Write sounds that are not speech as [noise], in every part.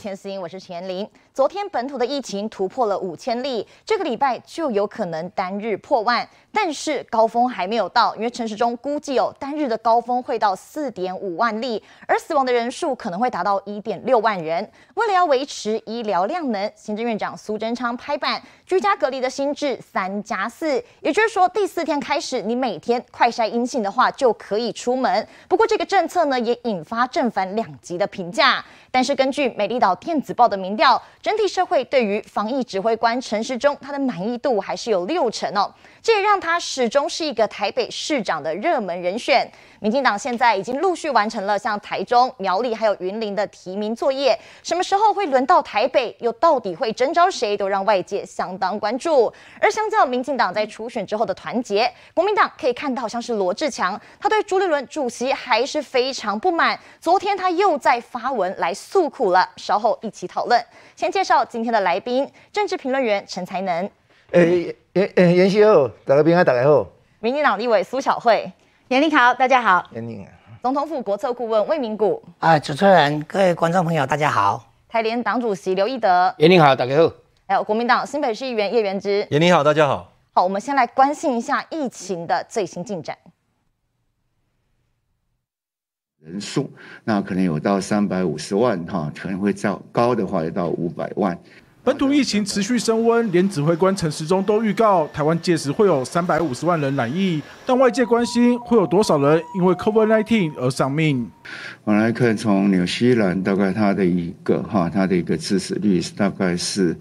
前行，我是陈琳。昨天本土的疫情突破了五千例，这个礼拜就有可能单日破万，但是高峰还没有到，因为陈时中估计有单日的高峰会到四点五万例，而死亡的人数可能会达到一点六万人。为了要维持医疗量能，行政院长苏贞昌拍板，居家隔离的新制三加四，也就是说第四天开始，你每天快筛阴性的话就可以出门。不过这个政策呢，也引发正反两极的评价。但是根据美丽岛电子报的民调，整体社会对于防疫指挥官陈时中他的满意度还是有六成哦，这也让他始终是一个台北市长的热门人选。民进党现在已经陆续完成了像台中、苗栗还有云林的提名作业，什么时候会轮到台北？又到底会征召谁？都让外界相当关注。而相较民进党在初选之后的团结，国民党可以看到像是罗志强，他对朱立伦主席还是非常不满。昨天他又在发文来。诉苦了，稍后一起讨论。先介绍今天的来宾，政治评论员陈才能。诶诶诶，妍希好，大家平安，大家好。民进党立委苏巧慧，妍玲好，大家好。妍玲啊。总统府国策顾问魏明谷。啊，主持人，各位观众朋友，大家好。台联党主席刘义德。妍玲好，大家好。还有国民党新北市议员叶元之。妍玲好，大家好。好，我们先来关心一下疫情的最新进展。人数那可能有到三百五十万哈，可能会较高的话，有到五百万。本土疫情持续升温，连指挥官陈时中都预告，台湾届时会有三百五十万人染疫。但外界关心会有多少人因为 COVID-19 而丧命。我来看，从纽西兰大概它的一个哈，它的一个致死率大概是。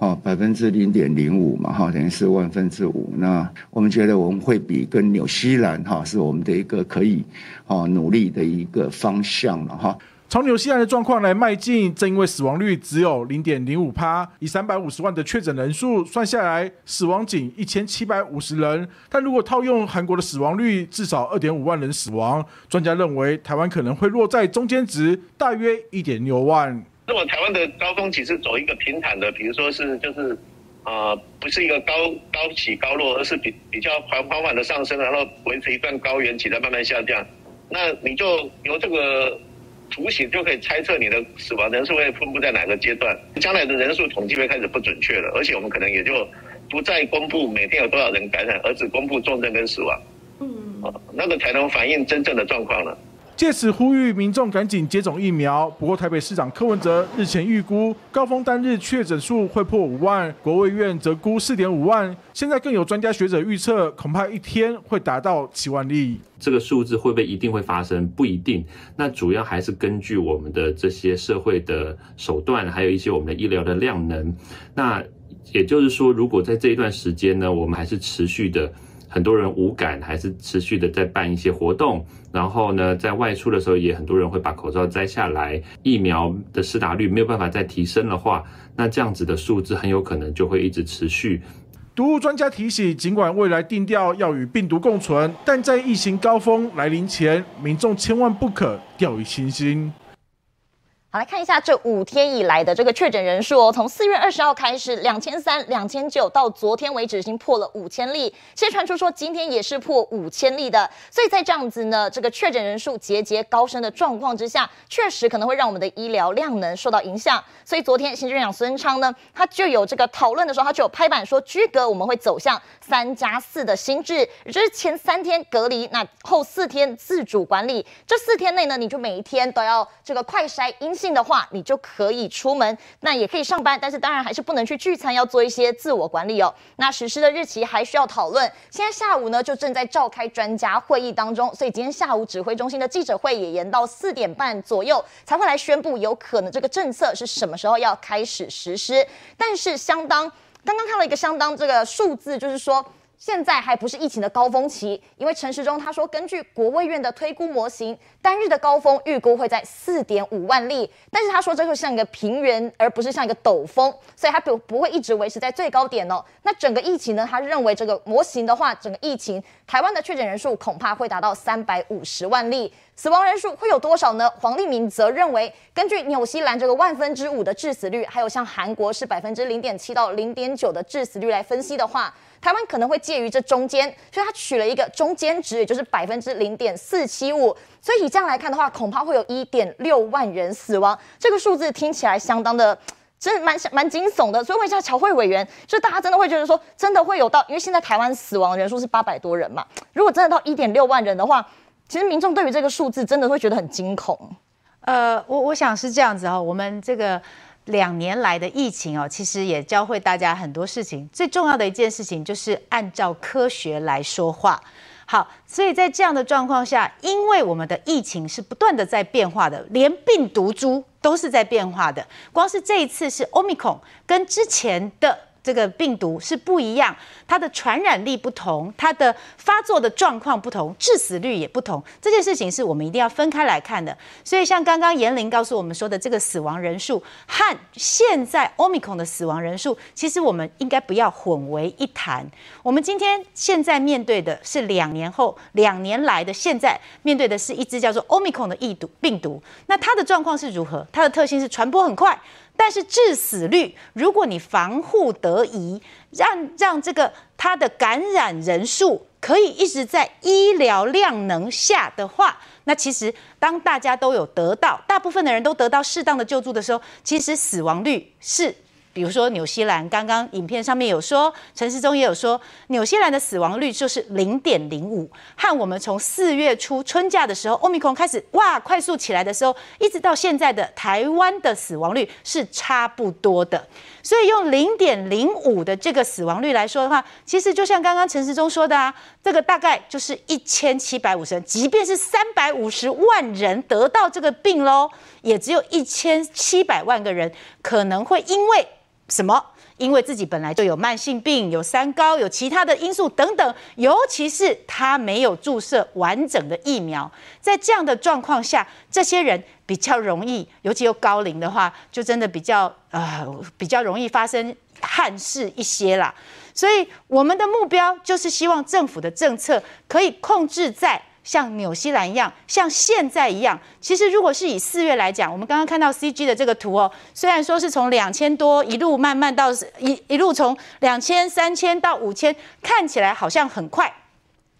哦，百分之零点零五嘛，哈，等于是万分之五。那我们觉得我们会比跟纽西兰哈，是我们的一个可以哦努力的一个方向了哈。从纽西兰的状况来迈进，正因为死亡率只有零点零五趴，以三百五十万的确诊人数算下来，死亡仅一千七百五十人。但如果套用韩国的死亡率，至少二点五万人死亡。专家认为，台湾可能会落在中间值，大约一点六万。那么台湾的高峰期是走一个平坦的，比如说是就是，呃，不是一个高高起高落，而是比比较缓缓缓的上升，然后维持一段高原期再慢慢下降，那你就由这个图形就可以猜测你的死亡人数会分布在哪个阶段，将来的人数统计会开始不准确了，而且我们可能也就不再公布每天有多少人感染，而只公布重症跟死亡，嗯，啊，那个才能反映真正的状况了。借此呼吁民众赶紧接种疫苗。不过，台北市长柯文哲日前预估高峰单日确诊数会破五万，国卫院则估四点五万。现在更有专家学者预测，恐怕一天会达到七万例。这个数字会不会一定会发生？不一定。那主要还是根据我们的这些社会的手段，还有一些我们的医疗的量能。那也就是说，如果在这一段时间呢，我们还是持续的。很多人无感，还是持续的在办一些活动，然后呢，在外出的时候也很多人会把口罩摘下来。疫苗的施打率没有办法再提升的话，那这样子的数字很有可能就会一直持续。毒物专家提醒，尽管未来定调要与病毒共存，但在疫情高峰来临前，民众千万不可掉以轻心。好，来看一下这五天以来的这个确诊人数哦，从四月二十号开始，两千三、两千九，到昨天为止已经破了五千例。现在传出说今天也是破五千例的，所以在这样子呢，这个确诊人数节节高升的状况之下，确实可能会让我们的医疗量能受到影响。所以昨天行政院长孙昌呢，他就有这个讨论的时候，他就有拍板说，居隔我们会走向三加四的新制，也就是前三天隔离，那后四天自主管理。这四天内呢，你就每一天都要这个快筛阴性的话，你就可以出门，那也可以上班，但是当然还是不能去聚餐，要做一些自我管理哦。那实施的日期还需要讨论。现在下午呢，就正在召开专家会议当中，所以今天下午指挥中心的记者会也延到四点半左右才会来宣布，有可能这个政策是什么时候要开始实施。但是相当刚刚看了一个相当这个数字，就是说。现在还不是疫情的高峰期，因为陈时中他说，根据国卫院的推估模型，单日的高峰预估会在四点五万例，但是他说这会像一个平原，而不是像一个陡峰，所以他不不会一直维持在最高点哦。那整个疫情呢，他认为这个模型的话，整个疫情台湾的确诊人数恐怕会达到三百五十万例。死亡人数会有多少呢？黄立明则认为，根据纽西兰这个万分之五的致死率，还有像韩国是百分之零点七到零点九的致死率来分析的话，台湾可能会介于这中间，所以他取了一个中间值，也就是百分之零点四七五。所以以这样来看的话，恐怕会有一点六万人死亡。这个数字听起来相当的，真的蛮蛮惊悚的。所以问一下乔慧委员，就大家真的会觉得说，真的会有到？因为现在台湾死亡人数是八百多人嘛，如果真的到一点六万人的话，其实民众对于这个数字真的会觉得很惊恐。呃，我我想是这样子哈，我们这个。两年来的疫情哦，其实也教会大家很多事情。最重要的一件事情就是按照科学来说话。好，所以在这样的状况下，因为我们的疫情是不断的在变化的，连病毒株都是在变化的。光是这一次是奥密克戎跟之前的。这个病毒是不一样，它的传染力不同，它的发作的状况不同，致死率也不同。这件事情是我们一定要分开来看的。所以，像刚刚严玲告诉我们说的，这个死亡人数和现在 Omicron 的死亡人数，其实我们应该不要混为一谈。我们今天现在面对的是两年后、两年来的现在面对的是一只叫做 Omicron 的疫毒病毒。那它的状况是如何？它的特性是传播很快。但是致死率，如果你防护得宜，让让这个它的感染人数可以一直在医疗量能下的话，那其实当大家都有得到，大部分的人都得到适当的救助的时候，其实死亡率是。比如说纽西兰，刚刚影片上面有说，陈时中也有说，纽西兰的死亡率就是零点零五，和我们从四月初春假的时候，Omicron 开始哇快速起来的时候，一直到现在的台湾的死亡率是差不多的。所以用零点零五的这个死亡率来说的话，其实就像刚刚陈时中说的啊，这个大概就是一千七百五十人，即便是三百五十万人得到这个病喽，也只有一千七百万个人可能会因为。什么？因为自己本来就有慢性病，有三高，有其他的因素等等，尤其是他没有注射完整的疫苗，在这样的状况下，这些人比较容易，尤其又高龄的话，就真的比较呃比较容易发生憾事一些啦。所以我们的目标就是希望政府的政策可以控制在。像纽西兰一样，像现在一样，其实如果是以四月来讲，我们刚刚看到 CG 的这个图哦，虽然说是从两千多一路慢慢到一一路从两千、三千到五千，看起来好像很快，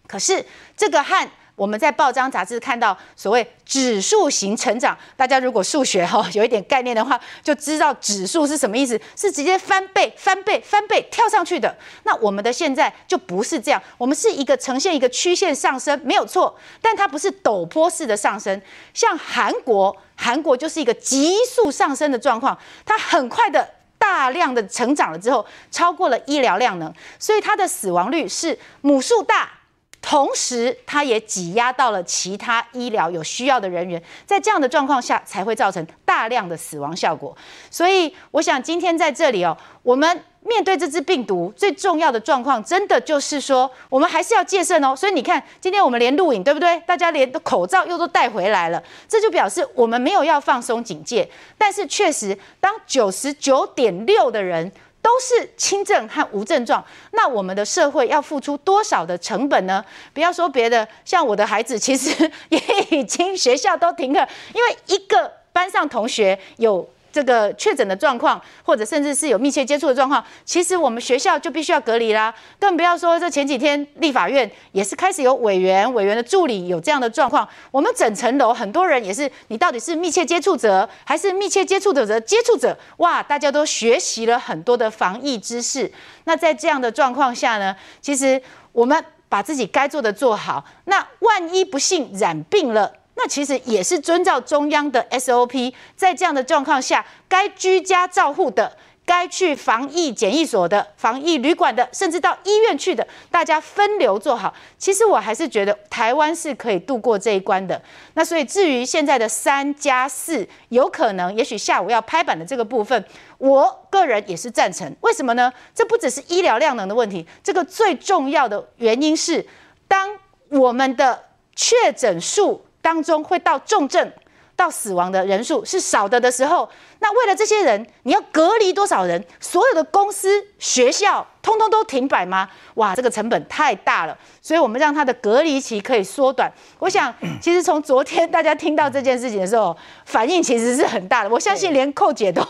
可是这个和。我们在报章杂志看到所谓指数型成长，大家如果数学哈有一点概念的话，就知道指数是什么意思，是直接翻倍、[laughs] 翻倍、翻倍跳上去的。那我们的现在就不是这样，我们是一个呈现一个曲线上升，没有错，但它不是陡坡式的上升。像韩国，韩国就是一个急速上升的状况，它很快的大量的成长了之后，超过了医疗量能，所以它的死亡率是母数大。同时，它也挤压到了其他医疗有需要的人员，在这样的状况下，才会造成大量的死亡效果。所以，我想今天在这里哦，我们面对这支病毒最重要的状况，真的就是说，我们还是要戒慎哦。所以你看，今天我们连录影，对不对？大家连口罩又都带回来了，这就表示我们没有要放松警戒。但是，确实，当九十九点六的人。都是轻症和无症状，那我们的社会要付出多少的成本呢？不要说别的，像我的孩子，其实 [laughs] 也已经学校都停课，因为一个班上同学有。这个确诊的状况，或者甚至是有密切接触的状况，其实我们学校就必须要隔离啦。更不要说这前几天立法院也是开始有委员、委员的助理有这样的状况。我们整层楼很多人也是，你到底是密切接触者还是密切接触者的接触者？哇，大家都学习了很多的防疫知识。那在这样的状况下呢，其实我们把自己该做的做好。那万一不幸染病了，那其实也是遵照中央的 SOP，在这样的状况下，该居家照护的，该去防疫检疫所的、防疫旅馆的，甚至到医院去的，大家分流做好。其实我还是觉得台湾是可以度过这一关的。那所以至于现在的三加四，有可能也许下午要拍板的这个部分，我个人也是赞成。为什么呢？这不只是医疗量能的问题，这个最重要的原因是，当我们的确诊数。当中会到重症、到死亡的人数是少的的时候，那为了这些人，你要隔离多少人？所有的公司、学校通通都停摆吗？哇，这个成本太大了。所以我们让他的隔离期可以缩短。我想，[clears throat] 其实从昨天大家听到这件事情的时候，反应其实是很大的。我相信连寇姐都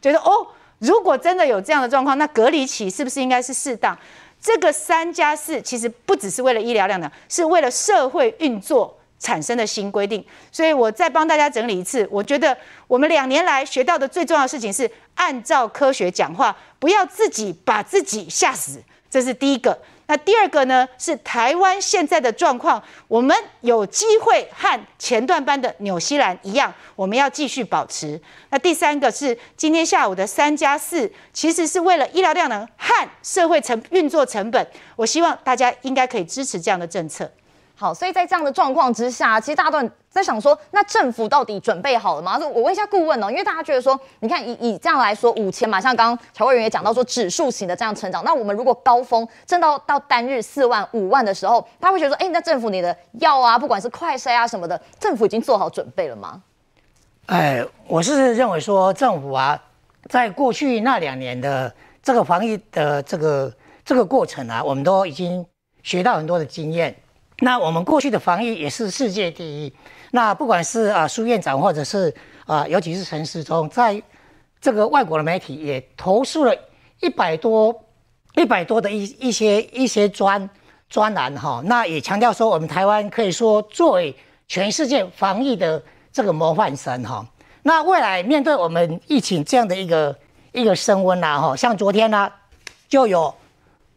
觉得，哦，如果真的有这样的状况，那隔离期是不是应该是适当？这个三加四其实不只是为了医疗量能，是为了社会运作产生的新规定。所以我再帮大家整理一次，我觉得我们两年来学到的最重要的事情是按照科学讲话，不要自己把自己吓死，这是第一个。那第二个呢，是台湾现在的状况，我们有机会和前段班的纽西兰一样，我们要继续保持。那第三个是今天下午的三加四，其实是为了医疗量能和社会成运作成本，我希望大家应该可以支持这样的政策。好，所以在这样的状况之下，其实大家都在想说，那政府到底准备好了吗？我问一下顾问哦，因为大家觉得说，你看以以这样来说，五千嘛，像刚刚乔委员也讲到说，指数型的这样成长，那我们如果高峰挣到到单日四万五万的时候，他会觉得说，哎、欸，那政府你的药啊，不管是快筛啊什么的，政府已经做好准备了吗？哎，我是认为说，政府啊，在过去那两年的这个防疫的这个这个过程啊，我们都已经学到很多的经验。那我们过去的防疫也是世界第一。那不管是啊苏院长，或者是啊，尤其是陈时中，在这个外国的媒体也投诉了一百多、一百多的一一些一些专专栏哈。那也强调说，我们台湾可以说作为全世界防疫的这个模范生哈。那未来面对我们疫情这样的一个一个升温呐哈，像昨天呢就有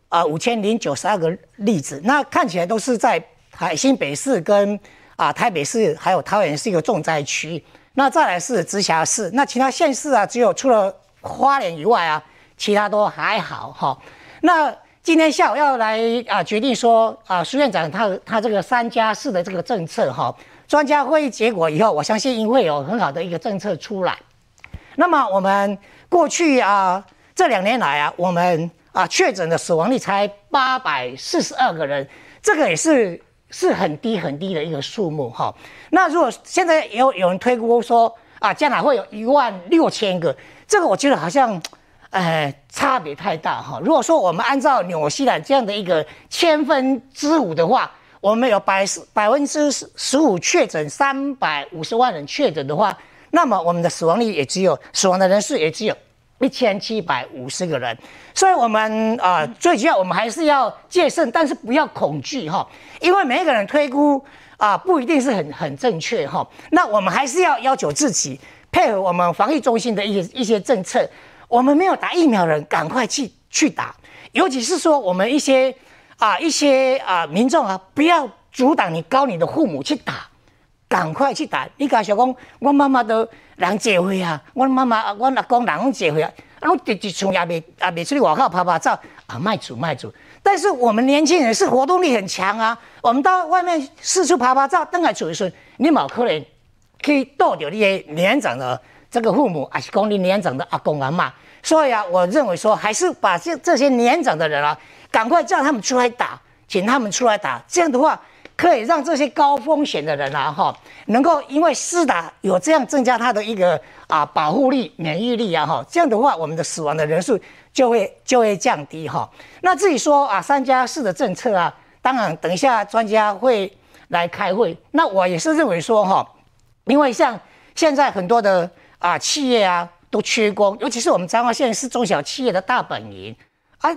啊五千零九十二个例子，那看起来都是在。台新北市跟啊台北市还有桃园是一个重灾区，那再来是直辖市，那其他县市啊，只有除了花莲以外啊，其他都还好哈。那今天下午要来啊决定说啊苏院长他他这个三加四的这个政策哈，专家会议结果以后，我相信会有很好的一个政策出来。那么我们过去啊这两年来啊，我们啊确诊的死亡率才八百四十二个人，这个也是。是很低很低的一个数目哈。那如果现在有有人推估说啊，将来会有一万六千个，这个我觉得好像，呃，差别太大哈。如果说我们按照纽西兰这样的一个千分之五的话，我们有百百分之十五确诊，三百五十万人确诊的话，那么我们的死亡率也只有死亡的人数也只有。一千七百五十个人，所以我们啊、最主要我们还是要戒慎，但是不要恐惧哈，因为每一个人推估啊、不一定是很很正确哈。那我们还是要要求自己配合我们防疫中心的一些一些政策，我们没有打疫苗的人赶快去去打，尤其是说我们一些啊、一些啊、民众啊，不要阻挡你高龄的父母去打。赶快去打！你敢想讲，我妈妈都人结婚啊，我妈妈、我阿公人拢结婚啊，啊，我一从也未也未出去外口拍拍照啊，卖主卖主。但是我们年轻人是活动力很强啊，我们到外面四处拍拍照，等来出一顺，你冇可能可以逗掉你的年长的这个父母，还是讲你年长的阿公阿妈。所以啊，我认为说，还是把这这些年长的人啊，赶快叫他们出来打，请他们出来打，这样的话。可以让这些高风险的人啊，哈，能够因为施打有这样增加他的一个啊保护力、免疫力啊，哈，这样的话，我们的死亡的人数就会就会降低哈。那至于说啊三加四的政策啊，当然等一下专家会来开会。那我也是认为说哈，因为像现在很多的啊企业啊都缺工，尤其是我们彰化县是中小企业的大本营啊，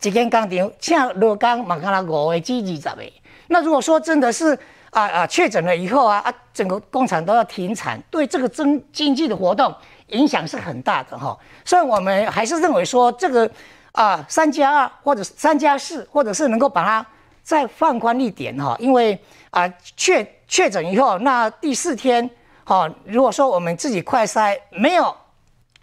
一间工厂像罗岗、马卡拉五个、几二十个。那如果说真的是啊啊确诊了以后啊啊整个工厂都要停产，对这个经经济的活动影响是很大的哈。所以我们还是认为说这个啊三加二或者三加四，或者是能够把它再放宽一点哈。因为啊确确诊以后，那第四天哈，如果说我们自己快筛没有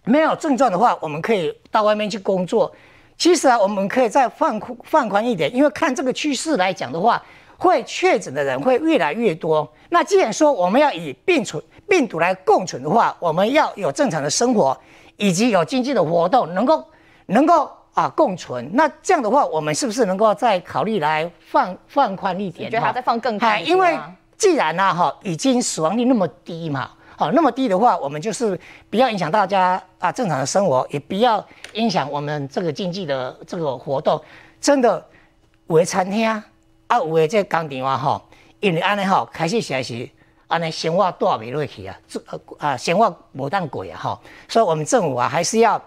没有症状的话，我们可以到外面去工作。其实啊，我们可以再放宽放宽一点，因为看这个趋势来讲的话。会确诊的人会越来越多。那既然说我们要以病存病毒来共存的话，我们要有正常的生活，以及有经济的活动，能够能够啊共存。那这样的话，我们是不是能够再考虑来放放宽一点？你觉得还要再放更宽？因为既然呢、啊、哈已经死亡率那么低嘛，好那么低的话，我们就是不要影响大家啊正常的生活，也不要影响我们这个经济的这个活动。真的，为餐厅啊。啊，有诶，这工厂啊，吼，因为安尼吼，开始实是安尼生活带袂落去啊，啊，生活无当过啊，吼，所以我们政府啊，还是要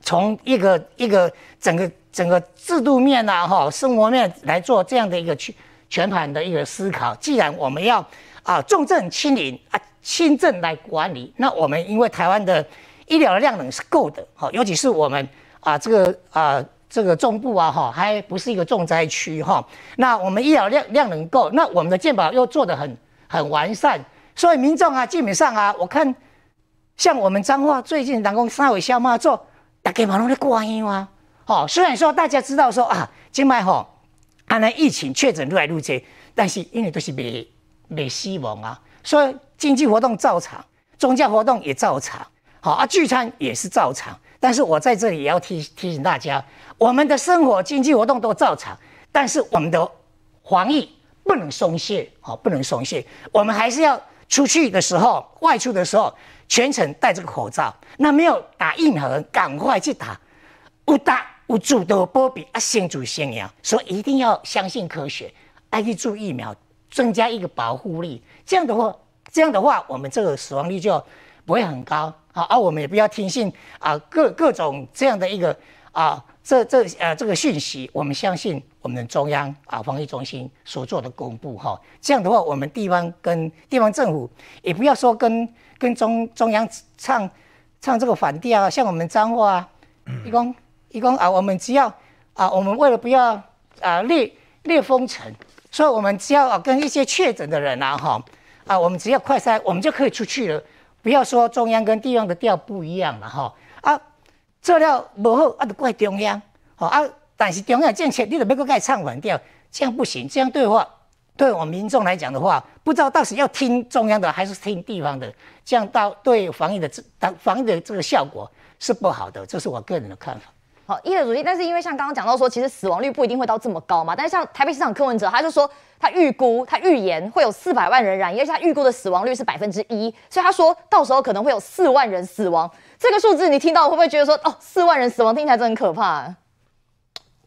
从一个一个整个整个制度面啊，哈，生活面来做这样的一个全全盘的一个思考。既然我们要啊重症清零啊，轻症来管理，那我们因为台湾的医疗的量能是够的，哈，尤其是我们啊这个啊这个中部啊哈，还不是一个重灾区哈，那我们医疗量量能够，那我们的健保又做得很很完善，所以民众啊基本上啊，我看像我们彰化最近人工三尾消嘛做，大家嘛拢在关心啊。哦，虽然说大家知道说啊，今麦吼，啊那疫情确诊越来越多，但是因为都是没没死亡啊，所以经济活动照常，宗教活动也照常，好啊，聚餐也是照常。但是我在这里也要提提醒大家，我们的生活经济活动都照常，但是我们的防疫不能松懈，好，不能松懈，我们还是要出去的时候，外出的时候全程戴这个口罩。那没有打疫苗的，赶快去打，不打。有主的波比啊，先祖先赢，所以一定要相信科学，爱去注疫苗，增加一个保护力。这样的话，这样的话，我们这个死亡率就不会很高啊。而我们也不要听信啊各各种这样的一个啊这这呃这个讯息，我们相信我们的中央啊防疫中心所做的公布哈。这样的话，我们地方跟地方政府也不要说跟跟中中央唱唱这个反调啊，像我们彰化啊，一共。一共啊，我们只要啊，我们为了不要啊列列封城，所以我们只要啊跟一些确诊的人啊哈啊，我们只要快筛，我们就可以出去了。不要说中央跟地方的调不一样了哈啊，这料不好啊，就怪中央好啊，但是中央政策你都没个盖唱反调，这样不行。这样对话对我们民众来讲的话，不知道到时要听中央的还是听地方的，这样到对防疫的这防疫的这个效果是不好的，这是我个人的看法。好，一的主席，但是因为像刚刚讲到说，其实死亡率不一定会到这么高嘛。但是像台北市长柯文哲，他就说他预估，他预言会有四百万人染疫，而且他预估的死亡率是百分之一，所以他说到时候可能会有四万人死亡。这个数字你听到会不会觉得说，哦，四万人死亡听起来真的很可怕啊？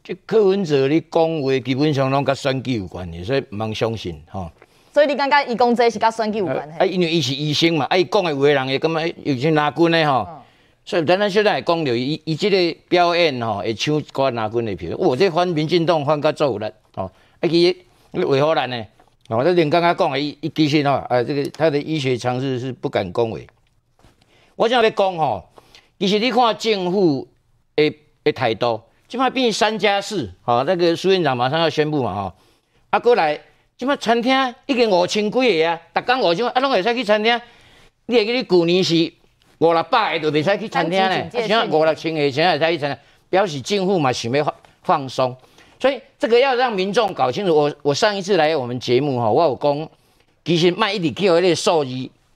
这柯文哲你讲话基本上拢跟选举有关系，所以唔通相信哈。所以你刚刚一讲这是跟选举有关系？啊，因为伊是医生嘛，啊，伊讲的话人会感觉有些拿军的哈。嗯所以，咱咱现在来讲着，伊伊即个表演吼，会抢国安军的票。我这反民进党反甲做有力吼，啊，其实为何咱呢？哦，这连刚刚讲的，伊伊其实吼，啊，这个他的医学常识是不敢恭维。我想要讲吼，其实你看政府的的态度，即摆变三加四，吼，那个苏院长马上要宣布嘛，吼，啊，过来，即摆餐厅已经五千几个啊，逐工五千，啊，拢会使去餐厅。你会记你旧年是？五六百个都袂使去餐厅呢，现在五六千个现在才去餐厅，表示政府嘛想要放放松，所以这个要让民众搞清楚。我我上一次来我们节目吼，我有讲，其实卖一直叫迄个数字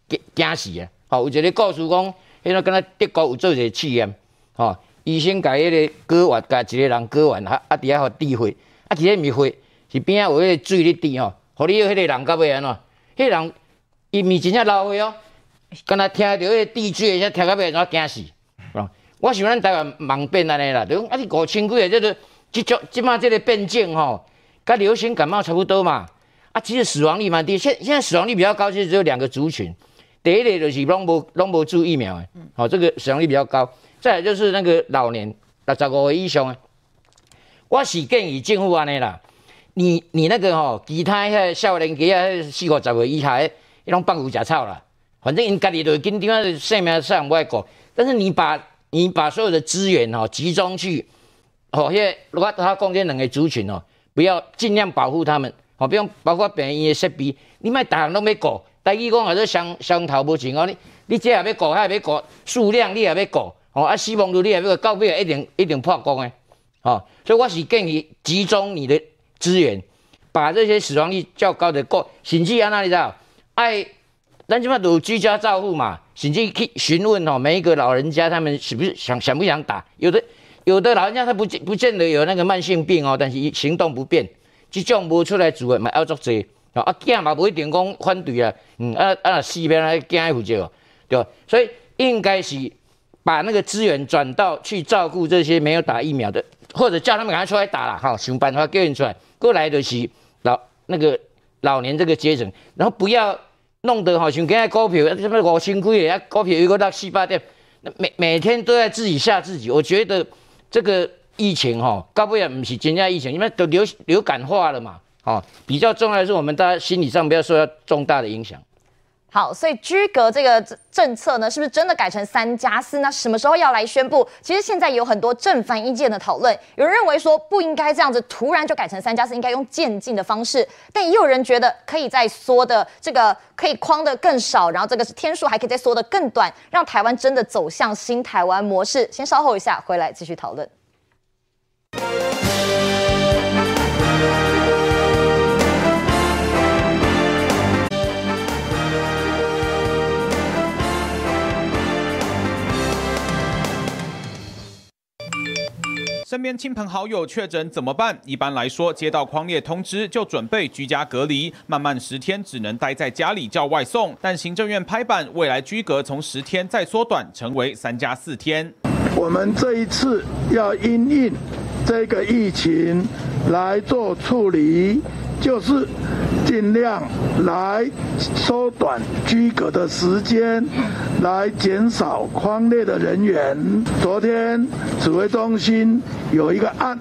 惊惊死啊！好，有一个故事讲，迄个敢若德国有做一个试验，吼，医生甲迄个割腕，甲一个人割腕，啊啊，底下互滴血，啊，其实毋是血，是边仔有迄个水咧滴吼，互你迄个人到尾安怎？迄个人伊毋是真正流血哦。刚才听到迄个地水，才听到要怎惊死，我想咱台湾盲变安尼啦，就讲啊，你五千几个这个即种即马这个变种吼，甲流行感冒差不多嘛。啊，其实死亡率蛮低，现现在死亡率比较高，其实只有两个族群。第一类就是拢无拢无注疫苗诶，好，这个死亡率比较高。再来就是那个老年六十五岁以上诶，我是建议政府安尼啦，你你那个吼，其他遐少年家啊，四五十岁以下诶，伊拢放牛食草啦。反正因家里头跟地方的生命上不爱管，但是你把你把所有的资源哦集中去，哦，因为如果他贡献两个族群哦，不要尽量保护他们，哦，比如包括病院的设备，你卖大人都没顾，大医讲还是相相头不紧哦，你你这也要顾，还要顾数量，你也要顾，哦，啊死亡率你也要到尾一定一定破功诶，哦，所以我是建议集中你的资源，把这些死亡率较高的过，甚至啊哪里知道爱。咱即马都有居家照护嘛，甚至去询问哦，每一个老人家他们是不是想想不想打？有的有的老人家他不见不见得有那个慢性病哦，但是伊行动不便，即种无出来住的嘛要做侪啊，啊囝嘛不一定讲反对啊，嗯啊啊死边来惊负责，对吧？所以应该是把那个资源转到去照顾这些没有打疫苗的，或者叫他们赶快出来打了，好想办法叫人出来，过来的是老那个老年这个阶层，然后不要。弄得好像今天股票什么五千块股票一个到七八点，每每天都在自己吓自己。我觉得这个疫情哈，搞不也不是真正疫情，因为都流流感化了嘛，哦，比较重要的是我们大家心理上不要受到重大的影响。好，所以居隔这个政策呢，是不是真的改成三加四？那什么时候要来宣布？其实现在有很多正反意见的讨论，有人认为说不应该这样子突然就改成三加四，应该用渐进的方式，但也有人觉得可以再缩的这个可以框得更少，然后这个天数还可以再缩得更短，让台湾真的走向新台湾模式。先稍后一下回来继续讨论。身边亲朋好友确诊怎么办？一般来说，接到框列通知就准备居家隔离，慢慢十天只能待在家里叫外送。但行政院拍板，未来居隔从十天再缩短，成为三加四天。我们这一次要因应这个疫情来做处理，就是。尽量来缩短居隔的时间，来减少框列的人员。昨天指挥中心有一个案，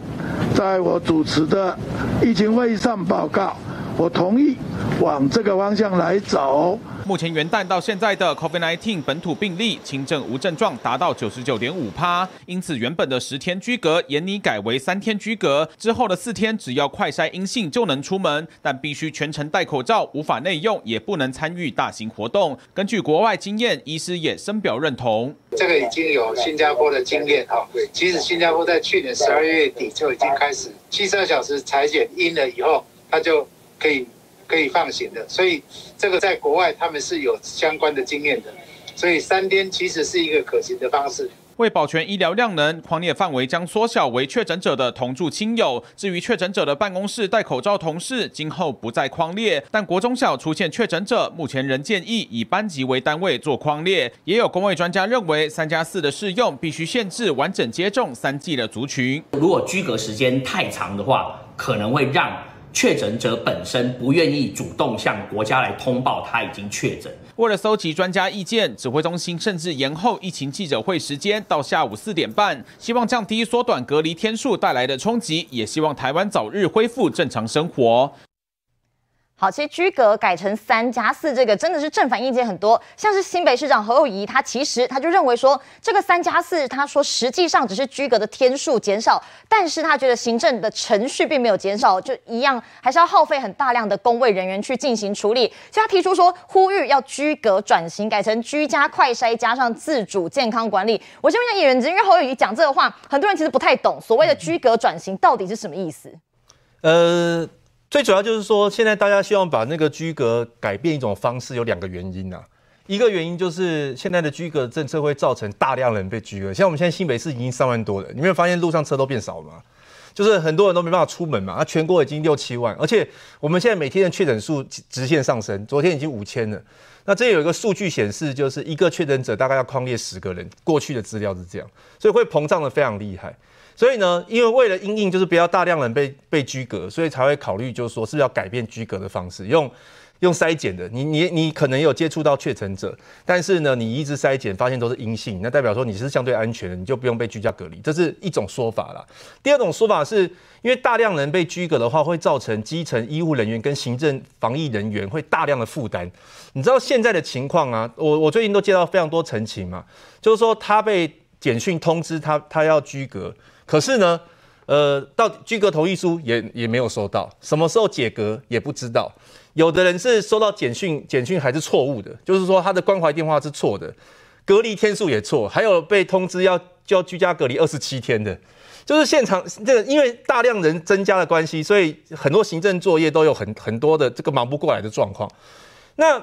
在我主持的疫情会议上报告，我同意往这个方向来走。目前元旦到现在的 COVID-19 本土病例轻症无症状达到九十九点五趴，因此原本的十天居隔延拟改为三天居隔，之后的四天只要快筛阴性就能出门，但必须全程戴口罩，无法内用，也不能参与大型活动。根据国外经验，医师也深表认同。这个已经有新加坡的经验哈，其实新加坡在去年十二月底就已经开始七十二小时采检阴了以后，他就可以。可以放行的，所以这个在国外他们是有相关的经验的，所以三天其实是一个可行的方式。为保全医疗量能，匡列范围将缩小为确诊者的同住亲友。至于确诊者的办公室戴口罩同事，今后不再框列。但国中小出现确诊者，目前仍建议以班级为单位做框列。也有工位专家认为，三加四的适用必须限制完整接种三剂的族群。如果居隔时间太长的话，可能会让。确诊者本身不愿意主动向国家来通报他已经确诊。为了搜集专家意见，指挥中心甚至延后疫情记者会时间到下午四点半，希望降低缩短隔离天数带来的冲击，也希望台湾早日恢复正常生活。好，其实居隔改成三加四，这个真的是正反意见很多。像是新北市长侯友宜，他其实他就认为说，这个三加四，他说实际上只是居隔的天数减少，但是他觉得行政的程序并没有减少，就一样还是要耗费很大量的公卫人员去进行处理。所以他提出说，呼吁要居隔转型，改成居家快筛加上自主健康管理。我先问一下叶元之，因为侯友宜讲这个话，很多人其实不太懂所谓的居隔转型到底是什么意思。呃。最主要就是说，现在大家希望把那个居隔改变一种方式，有两个原因啊。一个原因就是现在的居隔政策会造成大量人被居隔，像我们现在新北市已经三万多人，你没有发现路上车都变少了吗？就是很多人都没办法出门嘛。那全国已经六七万，而且我们现在每天的确诊数直线上升，昨天已经五千了。那这有一个数据显示，就是一个确诊者大概要匡列十个人，过去的资料是这样，所以会膨胀得非常厉害。所以呢，因为为了因应，就是不要大量人被被居隔，所以才会考虑，就是说是要改变居隔的方式，用用筛检的。你你你可能有接触到确诊者，但是呢，你一直筛检发现都是阴性，那代表说你是相对安全的，你就不用被居家隔离，这是一种说法啦。第二种说法是因为大量人被居隔的话，会造成基层医护人员跟行政防疫人员会大量的负担。你知道现在的情况啊，我我最近都接到非常多陈情嘛，就是说他被简讯通知他他要居隔。可是呢，呃，到居隔同意书也也没有收到，什么时候解隔也不知道。有的人是收到简讯，简讯还是错误的，就是说他的关怀电话是错的，隔离天数也错，还有被通知要就要居家隔离二十七天的，就是现场这个因为大量人增加的关系，所以很多行政作业都有很很多的这个忙不过来的状况。那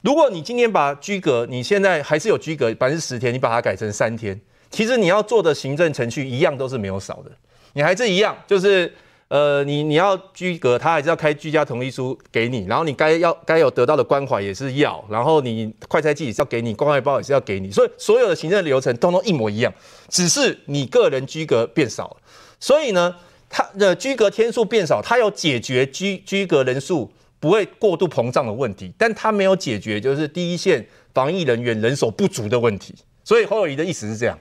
如果你今天把居隔，你现在还是有居隔，百分之十天，你把它改成三天。其实你要做的行政程序一样都是没有少的，你还是一样，就是呃，你你要居隔，他还是要开居家同意书给你，然后你该要该有得到的关怀也是要，然后你快筛剂也是要给你，关怀包也是要给你，所以所有的行政流程通通一模一样，只是你个人居隔变少了。所以呢，他的居隔天数变少，他有解决居居隔人数不会过度膨胀的问题，但他没有解决就是第一线防疫人员人手不足的问题。所以侯友宜的意思是这样。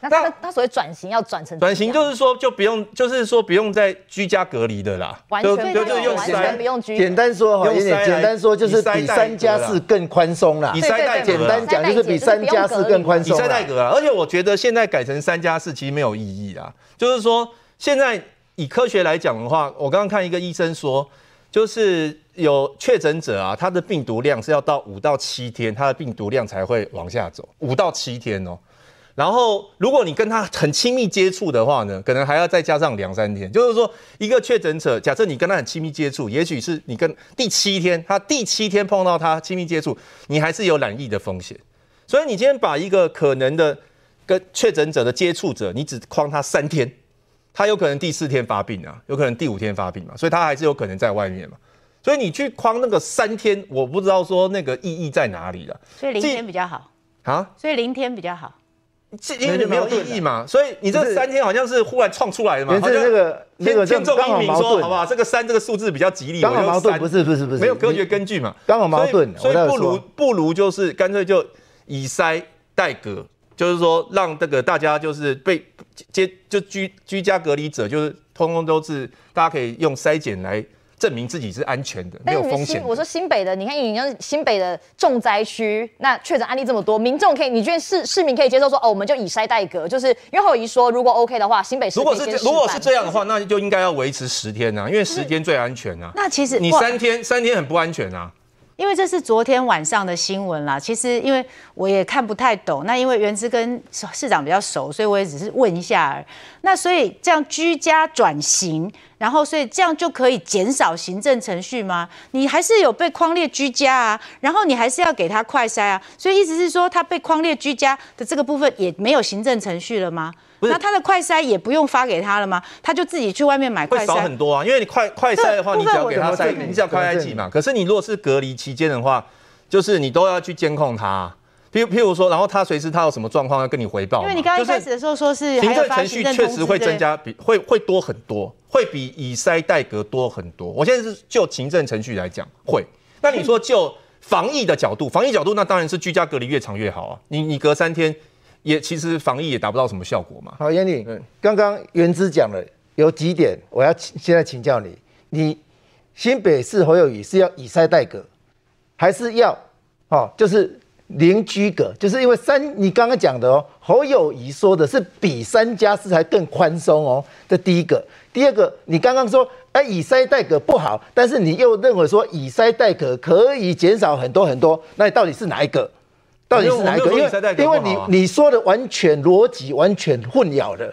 那他他所谓转型要转成转型，就是说就不用，就是说不用再居家隔离的啦，完全就就用完全不用居。简单说哈，有点简单说就是比三加四更宽松啦。以三代，简单讲就是比三加四更宽松。以三代隔啊，而且我觉得现在改成三加四其实没有意义啊，就是说现在以科学来讲的话，我刚刚看一个医生说，就是有确诊者啊，他的病毒量是要到五到七天，他的病毒量才会往下走，五到七天哦。然后，如果你跟他很亲密接触的话呢，可能还要再加上两三天。就是说，一个确诊者，假设你跟他很亲密接触，也许是你跟第七天，他第七天碰到他亲密接触，你还是有染疫的风险。所以，你今天把一个可能的跟确诊者的接触者，你只框他三天，他有可能第四天发病啊，有可能第五天发病嘛，所以他还是有可能在外面嘛。所以你去框那个三天，我不知道说那个意义在哪里了。所以零天比较好啊？所以零天比较好。这因为没有意义嘛，所以你这三天好像是忽然创出来的嘛，好像那个那个天纵英明说，好不好？这个三这个数字比较吉利，刚好矛盾，不是不是不是，没有科学根据嘛，刚好矛盾，所以不如不如就是干脆就以筛代隔，就是说让这个大家就是被接就居居家隔离者，就是通通都是大家可以用筛检来。证明自己是安全的，没有风险。我说新北的，你看，你像新北的重灾区，那确诊案例这么多，民众可以，你觉得市市民可以接受说，哦，我们就以筛代隔，就是因为侯友宜说，如果 OK 的话，新北市如果是如果是这样的话，那就应该要维持十天啊，因为十天最安全啊。那其实你三天三天很不安全啊。因为这是昨天晚上的新闻啦，其实因为我也看不太懂，那因为元之跟市长比较熟，所以我也只是问一下而。那所以这样居家转型，然后所以这样就可以减少行政程序吗？你还是有被框列居家啊，然后你还是要给他快筛啊，所以意思是说他被框列居家的这个部分也没有行政程序了吗？那他的快筛也不用发给他了吗？他就自己去外面买快筛。会少很多啊，因为你快快筛的话，你只要给他筛，你只要快筛剂嘛。可是你如果是隔离期间的话，就是你都要去监控他。譬如譬如说，然后他随时他有什么状况要跟你回报。因为你刚刚一开始的时候说是行政程序确实会增加，比会会多很多，会比以筛代隔多很多。我现在是就行政程序来讲会。那你说就防疫的角度，防疫角度那当然是居家隔离越长越好啊。你你隔三天。也其实防疫也达不到什么效果嘛。好，燕俐，刚刚原之讲了有几点，我要现在请教你，你新北市侯友宜是要以筛代隔，还是要哦，就是零居隔？就是因为三，你刚刚讲的哦，侯友宜说的是比三加四还更宽松哦。这第一个，第二个，你刚刚说哎，以筛代隔不好，但是你又认为说以筛代隔可以减少很多很多，那你到底是哪一个？到底是哪一个？因为因为你你说的完全逻辑完全混淆了。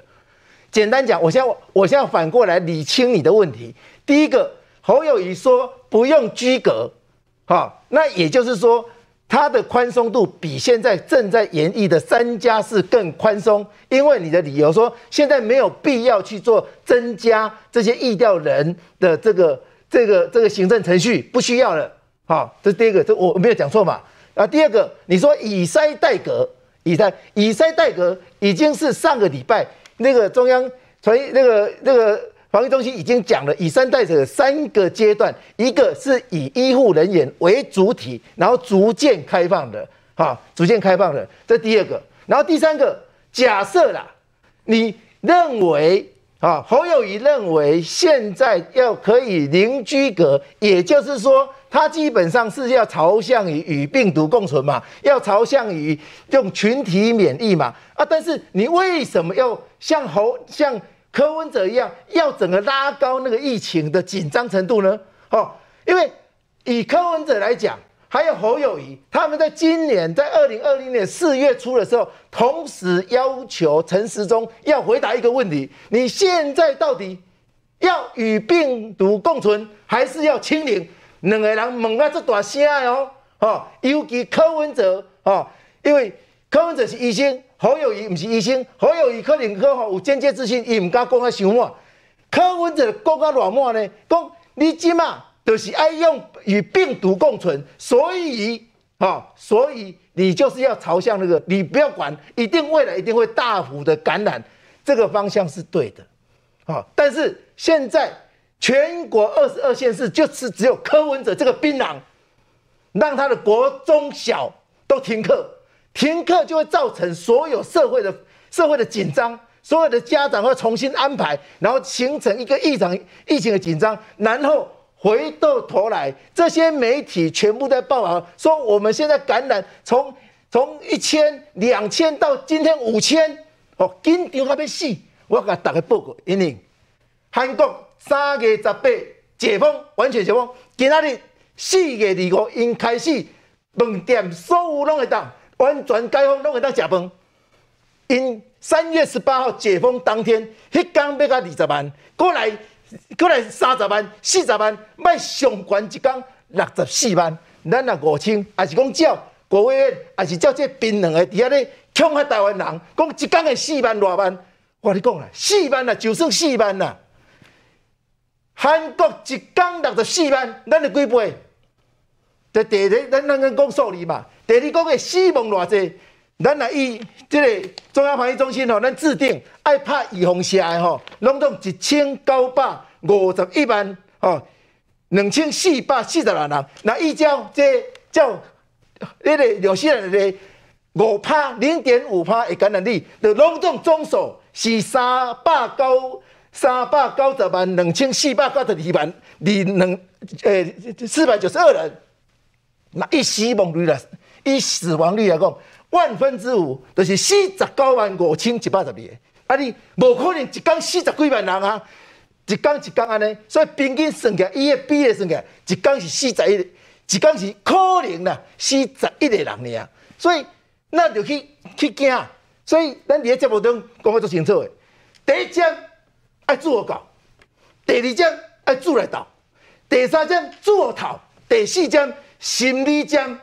简单讲，我现在我现在反过来理清你的问题。第一个，侯友谊说不用居隔，好，那也就是说他的宽松度比现在正在研议的三加四更宽松，因为你的理由说现在没有必要去做增加这些意调人的这个这个这个行政程序，不需要了。好，这是第一个，这我没有讲错嘛？啊，第二个，你说以塞代隔，以塞以塞代隔已经是上个礼拜那个中央传那个那个防疫中心已经讲了，以塞代隔三个阶段，一个是以医护人员为主体，然后逐渐开放的，哈，逐渐开放的，这第二个，然后第三个，假设啦，你认为啊，侯友宜认为现在要可以零居隔，也就是说。他基本上是要朝向于与病毒共存嘛，要朝向于用群体免疫嘛啊！但是你为什么要像侯像柯文哲一样，要整个拉高那个疫情的紧张程度呢？哦，因为以柯文哲来讲，还有侯友宜，他们在今年在二零二零年四月初的时候，同时要求陈时中要回答一个问题：你现在到底要与病毒共存，还是要清零？两个人问啊，这大声的哦，尤其柯文哲，哈，因为柯文哲是医生，侯友谊不是医生，侯友谊可能可吼有间接自信，伊唔敢讲啊伤满。柯文哲讲啊偌满呢？讲你即嘛就是爱用与病毒共存，所以，哈，所以你就是要朝向那个，你不要管，一定未来一定会大幅的感染，这个方向是对的，啊，但是现在。全国二十二县市就是只有柯文哲这个槟榔，让他的国中小都停课，停课就会造成所有社会的社会的紧张，所有的家长会重新安排，然后形成一个疫情疫情的紧张，然后回过头来，这些媒体全部在报道说我们现在感染从从一千、两千到今天五千，哦，紧张到要死！我给大家报告，因为韩国三月十八解封，完全解封，今仔日四月二五因开始饭店所有拢会当完全解封，拢会当食饭。因三月十八号解封当天，迄天要到二十万，过来过来三十万、四十万，卖上悬一天六十四万，咱若五千，还是讲照国务院，还是照这槟榔的，底下咧恐吓台湾人，讲一天的四万多万，我跟你讲啦，四万啦，就算四万啦，韩国一天六十四万，咱的几倍？第第二，咱咱咱讲数字嘛，第二讲的死亡偌济。咱来以即个中央防疫中心吼，咱制定爱拍预防针的吼，拢总一千九百五十一万吼，两千四百四十六人。那依照这照迄个纽西兰的五拍零点五拍的感染率，就拢总总数是三百九三百九十万两千四百九十二万二两诶四百九十二人。那以死亡率来，以死亡率来讲。万分之五就是四十九万五千一百十二个，啊你无可能一天四十几万人啊，一天一天安尼，所以平均算起来，伊个比例算起来，一天是四十一，一天是可能啦，四十一个人尔，所以咱就去去惊，所以咱伫个节目中讲个足清楚的，第一针爱自我搞，第二针爱自来倒，第三针自我逃，第四针心理针，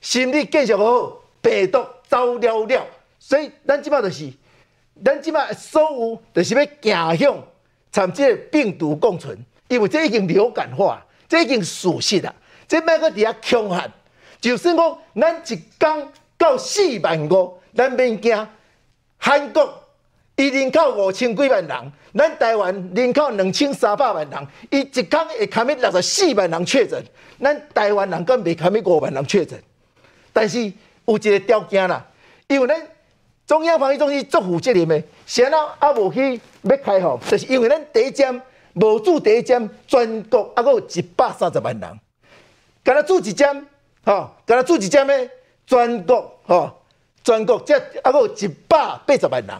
心理继续好。病毒走了了，所以咱即摆就是，咱即摆所有就是要行向参这个病毒共存，因为这已经流感化，这已经属实啦，这卖搁伫遐强悍，就算讲咱一天到四万五，咱免惊。韩国伊人口五千几万人，咱台湾人口两千三百万人，伊一天会堪米六十四万人确诊，咱台湾人更袂堪米五万人确诊，但是。有一个条件啦，因为咱中央防疫中心做负责任的，谁人啊无去要开放，就是因为咱第一针无做第一针，全国啊，还有一百三十万人，敢若做一针，吼，敢若做一针的，全国吼，全国这啊，还有一百八十万人，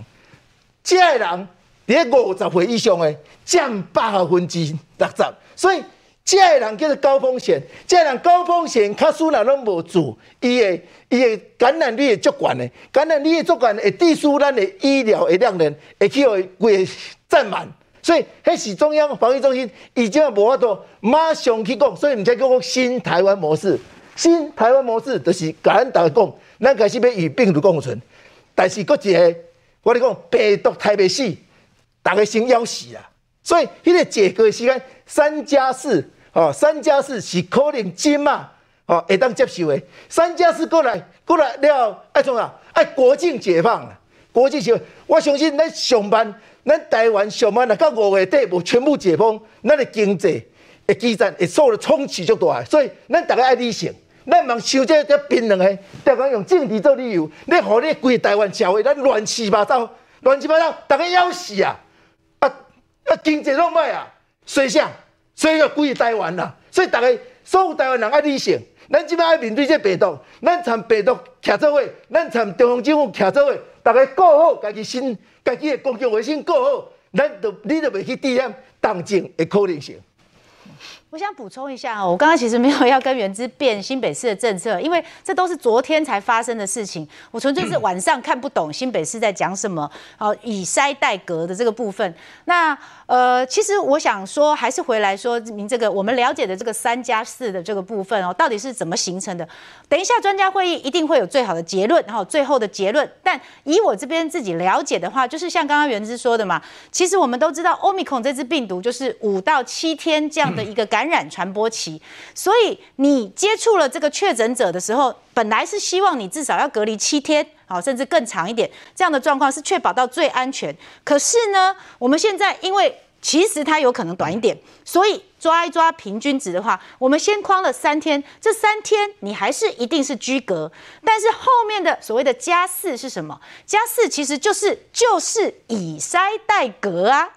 这个人伫五十岁以上的占百分之六十，所以。这个人叫做高风险，这个人高风险，卡输人拢无做，伊的伊的感染率会足悬的，感染率足悬会低输咱的医疗的量能，会去互会占满，所以迄是中央防疫中心已经无法度马上去讲，所以毋才叫我新台湾模式，新台湾模式就是甲咱大家讲，咱开始要与病毒共存，但是搁一个，我咧讲病毒太袂死，大家先要死啊，所以迄个解隔时间三加四。哦，三加四是可能金嘛？哦，会当接受的。三加四过来，过来了，爱创啊，爱国境解放了。国境解放，我相信咱上班，咱台湾上班啊，到五月底无全部解封，咱的经济会基站会受了冲击就大。所以咱大家爱理性，咱茫想这这槟榔的，大家用政治做理由，你互你规台湾社会咱乱七八糟，乱七八糟，大家要死啊！啊啊，经济拢歹啊，所以啥？所以要归台湾啦，所以大家所有台湾人爱理性，咱即摆爱面对这病毒，咱参病毒徛做伙，咱参中央政府徛做伙，大家顾好家己身，家己的公共卫生顾好，咱就你就袂去感染重症的可能性。我想补充一下哦，我刚刚其实没有 [laughs] 要跟元之辩新北市的政策，因为这都是昨天才发生的事情。我纯粹是晚上看不懂新北市在讲什么，好以筛代隔的这个部分。那呃，其实我想说，还是回来说您这个我们了解的这个三加四的这个部分哦，到底是怎么形成的？等一下专家会议一定会有最好的结论，然后最后的结论。但以我这边自己了解的话，就是像刚刚元之说的嘛，其实我们都知道欧米孔这只病毒就是五到七天这样的一个感。感染传播期，所以你接触了这个确诊者的时候，本来是希望你至少要隔离七天，好，甚至更长一点，这样的状况是确保到最安全。可是呢，我们现在因为其实它有可能短一点，所以抓一抓平均值的话，我们先框了三天，这三天你还是一定是居隔，但是后面的所谓的加四是什么？加四其实就是就是以筛代隔啊，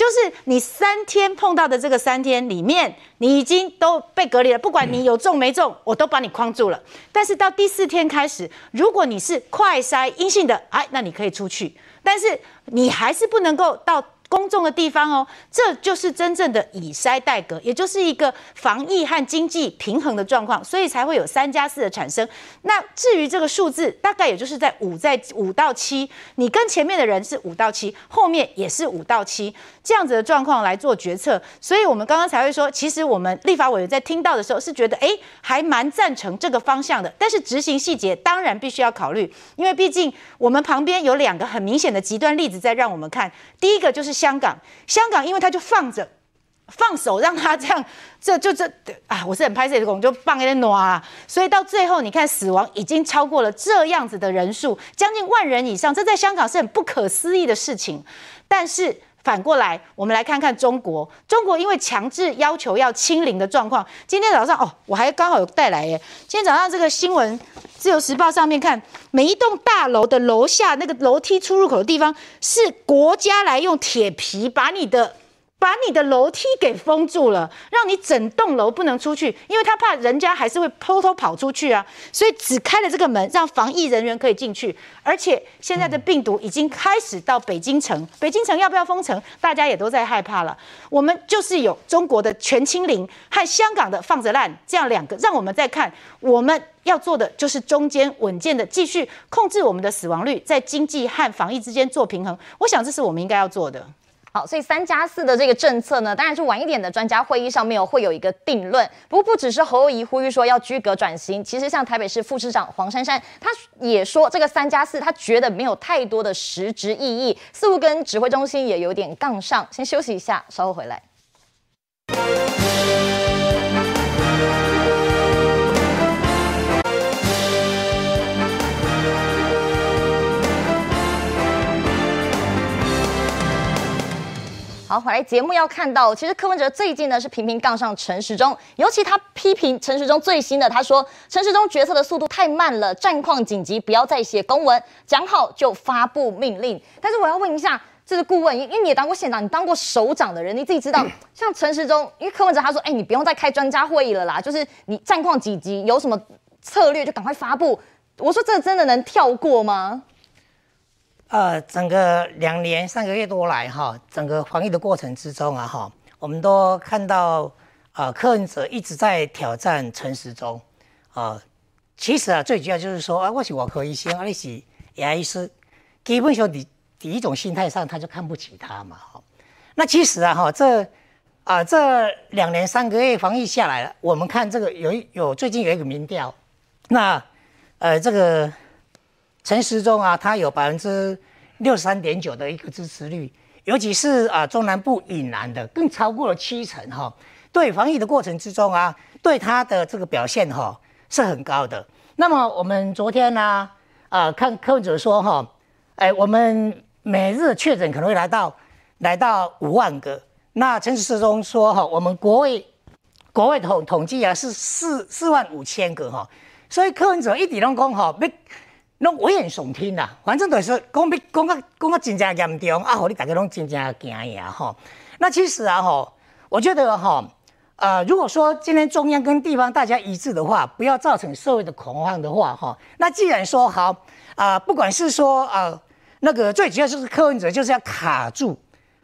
就是你三天碰到的这个三天里面，你已经都被隔离了，不管你有中没中，我都把你框住了。[laughs] 但是到第四天开始，如果你是快筛阴性的，哎，那你可以出去，但是你还是不能够到。公众的地方哦，这就是真正的以筛代隔，也就是一个防疫和经济平衡的状况，所以才会有三加四的产生。那至于这个数字，大概也就是在五在五到七，你跟前面的人是五到七，后面也是五到七这样子的状况来做决策。所以我们刚刚才会说，其实我们立法委员在听到的时候是觉得，哎，还蛮赞成这个方向的。但是执行细节当然必须要考虑，因为毕竟我们旁边有两个很明显的极端例子在让我们看，第一个就是。香港，香港，因为他就放着，放手让他这样，这就这啊，我是很拍摄的，我就放给他挪啊，所以到最后，你看死亡已经超过了这样子的人数，将近万人以上，这在香港是很不可思议的事情。但是反过来，我们来看看中国，中国因为强制要求要清零的状况，今天早上哦，我还刚好有带来耶，今天早上这个新闻。自由时报上面看，每一栋大楼的楼下那个楼梯出入口的地方，是国家来用铁皮把你的。把你的楼梯给封住了，让你整栋楼不能出去，因为他怕人家还是会偷偷跑出去啊，所以只开了这个门，让防疫人员可以进去。而且现在的病毒已经开始到北京城，北京城要不要封城，大家也都在害怕了。我们就是有中国的全清零和香港的放着烂这样两个，让我们再看，我们要做的就是中间稳健的继续控制我们的死亡率，在经济和防疫之间做平衡。我想这是我们应该要做的。好，所以三加四的这个政策呢，当然是晚一点的专家会议上面会有一个定论。不过不只是侯友宜呼吁说要居格转型，其实像台北市副市长黄珊珊，他也说这个三加四他觉得没有太多的实质意义，似乎跟指挥中心也有点杠上。先休息一下，稍后回来。好，回来节目要看到，其实柯文哲最近呢是频频杠上陈时中，尤其他批评陈时中最新的，他说陈时中决策的速度太慢了，战况紧急，不要再写公文，讲好就发布命令。但是我要问一下，这是顾问，因为你也当过县长，你当过首长的人，你自己知道，[clears throat] 像陈时中，因为柯文哲他说，哎，你不用再开专家会议了啦，就是你战况紧急，有什么策略就赶快发布。我说这真的能跳过吗？呃，整个两年三个月多来哈，整个防疫的过程之中啊哈，我们都看到啊、呃，柯文哲一直在挑战陈时中啊、其实啊，最主要就是说啊，我是外科医生，啊，你是牙医师，基本上第第一种心态上他就看不起他嘛哈。那其实啊哈，这啊、呃、这两年三个月防疫下来了，我们看这个有有最近有一个民调，那呃这个。陈时中啊，他有百分之六十三点九的一个支持率，尤其是啊中南部以南的，更超过了七成哈。对防疫的过程之中啊，对他的这个表现哈是很高的。那么我们昨天呢啊，看柯文哲说哈，哎我们每日确诊可能会来到来到五万个。那陈时中说哈，我们国卫国卫统统计啊是四四万五千个哈，所以柯文哲一点都讲哈没。拢危言耸听啦，反正就是讲比讲啊讲啊真正严重啊！吼，你大家拢真正惊呀吼。那其实啊吼，我觉得哈，呃，如果说今天中央跟地方大家一致的话，不要造成社会的恐慌的话哈，那既然说好啊、呃，不管是说、呃，那个最主要就是柯文哲就是要卡住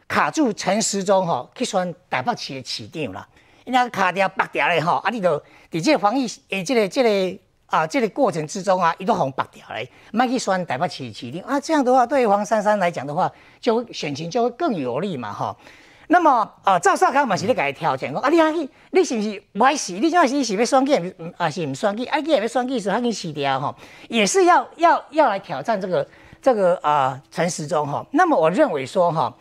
卡住陈时中哈，去选台北市的市长啦，人家卡掉拔掉嘞哈，啊，你就伫这个防疫诶，这个这个。啊，这个过程之中啊，一个红白掉嘞，麦去选台北市市长啊，这样的话，对于黄珊珊来讲的话，就会选情就会更有利嘛，哈。那么啊，赵少康嘛是咧给他挑战，讲啊，你啊去，你是不是不爱死？你这样是是要选举，啊是唔选举？啊，你要选举时，他给你死掉哈，也是要要要来挑战这个这个啊陈时中哈。那么我认为说哈，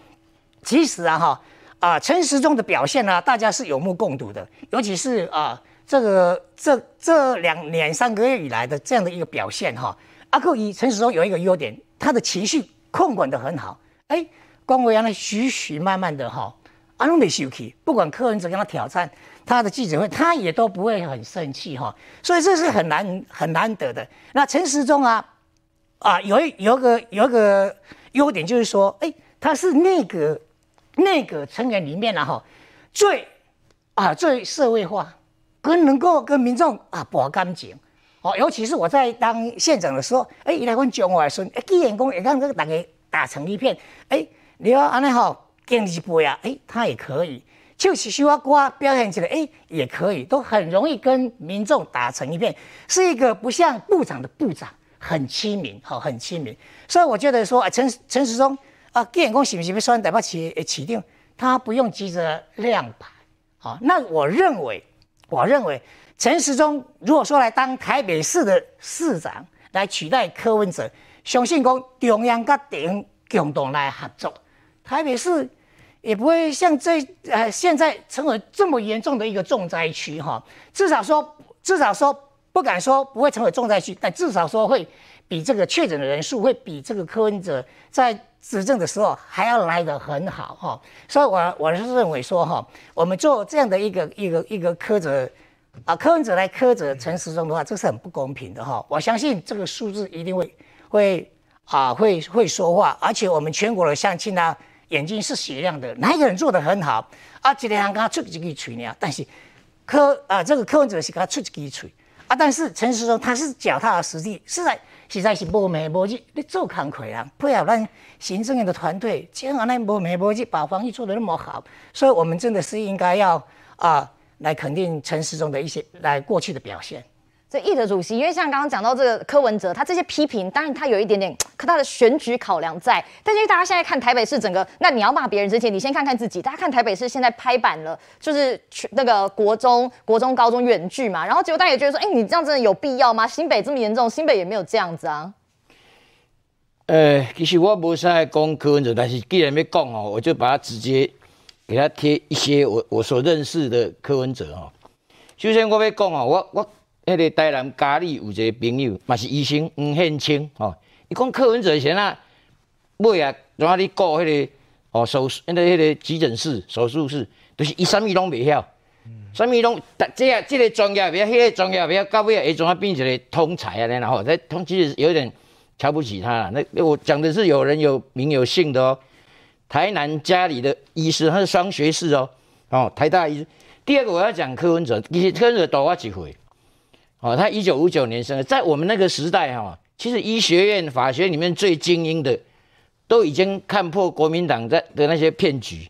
其实啊哈啊陈时中的表现呢，大家是有目共睹的，尤其是啊。这个这这两年三个月以来的这样的一个表现哈，阿克伊陈时中有一个优点，他的情绪控管得很好，哎，光维扬呢徐徐慢慢的哈阿龙没生气，不管柯文哲跟他挑战，他的记者会他也都不会很生气哈，所以这是很难很难得的。那陈时中啊，啊有一有一个有一个优点就是说，哎，他是内阁内阁成员里面然后最啊最社会化，跟能够跟民众啊博感情哦，尤其是我在当县长的时候，哎，一来问蒋外孙，哎，既然讲会让这个大家打成一片，哎，你要安尼好。建立不呀，哎，他也可以，就是需要瓜表现起来，哎，也可以，都很容易跟民众打成一片，是一个不像部长的部长，很亲民，好，很亲民。所以我觉得说，啊，陈陈时中啊，既然讲是不是要选台北市的市长，他不用急着亮牌，好，那我认为，我认为陈时中如果说来当台北市的市长，来取代柯文哲，相信讲中央跟地方共同来合作，台北市。也不会像这呃现在成为这么严重的一个重灾区哈，至少说至少说不敢说不会成为重灾区，但至少说会比这个确诊的人数会比这个柯文哲在执政的时候还要来得很好哈，所以我我是认为说哈，我们做这样的一个一个一个苛责啊柯文哲来苛责陈时中的话，这是很不公平的哈，我相信这个数字一定会会啊会会说话，而且我们全国的乡亲呢。眼睛是雪亮的，哪一个人做得很好啊？今天还跟他出几个锤呢？但是柯啊，这个柯文哲是给他出几个锤啊？但是陈时中他是脚踏实地，是在实在是无眉无日，你做康亏啊，配合咱行政院的团队，这样那无眉无日，把防疫做得那么好，所以我们真的是应该要啊来肯定陈时中的一些来过去的表现。这议的主席，因为像刚刚讲到这个柯文哲，他这些批评，当然他有一点点 [tsk] 可他的选举考量在。但是因为大家现在看台北市整个，那你要骂别人之前，你先看看自己。大家看台北市现在拍板了，就是那个国中、国中、高中远距嘛，然后结果大家也觉得说，哎，你这样真的有必要吗？新北这么严重，新北也没有这样子啊。呃，其实我不是在讲柯文哲，但是既然没讲哦，我就把他直接给他贴一些我我所认识的柯文哲哦。首先我要讲哦，我我。迄个台南嘉里有一个朋友，嘛是医生黄献清吼，伊讲柯文哲先啊，尾啊，怎啊哩顾迄个哦手术，那个迄个急诊室、手术室，就是伊啥物拢袂晓，啥物拢，这啊这个专业袂晓，迄个专业袂晓，到尾啊，伊怎啊变一个通才啊？然后在通其实有点瞧不起他啦。那我讲的是有人有名有姓的哦，台南嘉里的医师，他是双学士哦，哦，台大医师。第二个我要讲柯文哲，其实柯文哲大我一回。哦，他一九五九年生的，在我们那个时代哈，其实医学院法学里面最精英的，都已经看破国民党在的那些骗局。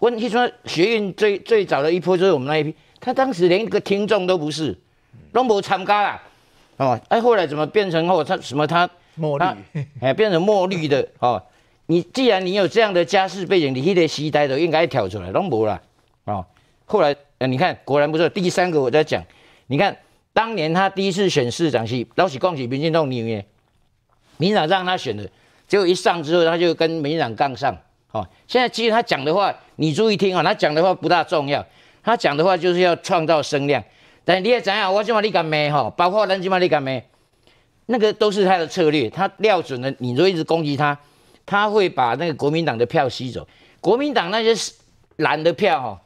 问题说学院最最早的一波就是我们那一批，他当时连一个听众都不是，都没参加啦。哦，哎，后来怎么变成后他什么他墨绿，哎，变成墨绿的哦？你既然你有这样的家世背景，你那个时代都应该挑出来，都没啦。哦，后来呃，你看果然不错。第三个我在讲，你看。当年他第一次选市长是老是恭喜民进党里面，民进党让他选的，结果一上之后他就跟民进党杠上。哦，现在其实他讲的话，你注意听啊，他讲的话不大重要，他讲的话就是要创造声量。但你也怎样，我今嘛你敢没哈？包括咱今嘛你敢没？那个都是他的策略，他料准了，你如果一直攻击他，他会把那个国民党的票吸走。国民党那些蓝的票哈，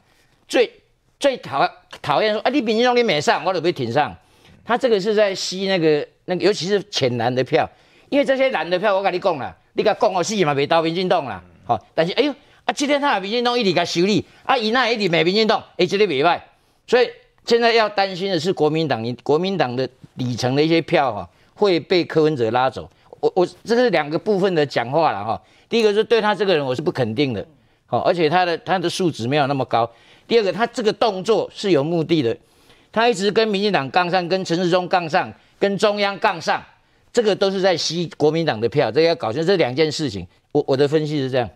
最。最讨讨厌说啊，你民进党你没上，我就被挺上。他这个是在吸那个那个，尤其是浅蓝的票，因为这些蓝的票，我跟你讲了，你甲讲哦，死嘛，未到民进党啦。好，但是哎呦啊，今天他的民进党一直甲修理，啊，伊那一直没民进党，哎，这里袂歹。所以现在要担心的是国民党，你国民党的底层的一些票哈，会被柯文哲拉走。我我这是两个部分的讲话了哈。第一个是对他这个人我是不肯定的，好，而且他的他的素质没有那么高。第二个，他这个动作是有目的的，他一直跟民进党杠上，跟陈世忠杠上，跟中央杠上，这个都是在吸国民党的票，这个要搞清这两件事情。我我的分析是这样。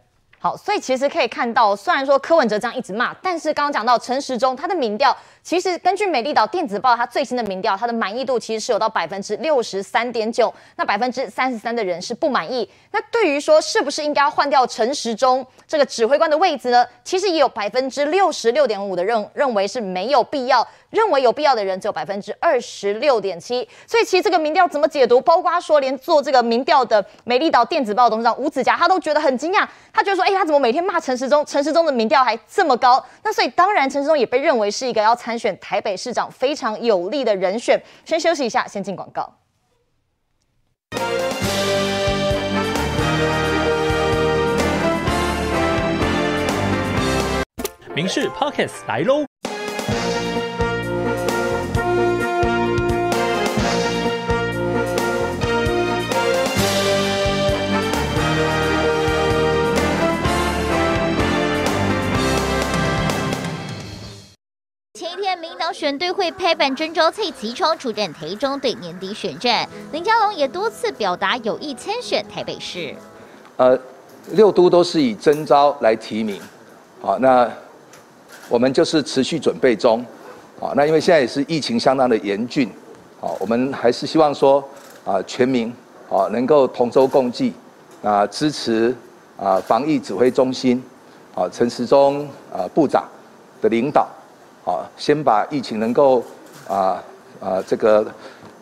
好，所以其实可以看到，虽然说柯文哲这样一直骂，但是刚刚讲到陈时中他的民调。其实根据美丽岛电子报，他最新的民调，他的满意度其实是有到百分之六十三点九，那百分之三十三的人是不满意。那对于说是不是应该要换掉陈时中这个指挥官的位置呢？其实也有百分之六十六点五的认认为是没有必要，认为有必要的人只有百分之二十六点七。所以其实这个民调怎么解读？包括说连做这个民调的美丽岛电子报董事长吴子嘉他都觉得很惊讶，他觉得说，哎，他怎么每天骂陈时中？陈时中的民调还这么高？那所以当然陈时中也被认为是一个要参选台北市长非常有利的人选。先休息一下，先进广告。民视 Podcast 来喽！前一天，民党选队会拍板征召蔡其昌出战台中队年底选战，林佳龙也多次表达有意参选台北市。呃，六都都是以征召来提名，好，那。我们就是持续准备中，啊，那因为现在也是疫情相当的严峻，啊，我们还是希望说，啊，全民啊能够同舟共济，啊，支持啊防疫指挥中心，啊陈时中啊部长的领导，啊，先把疫情能够啊啊这个。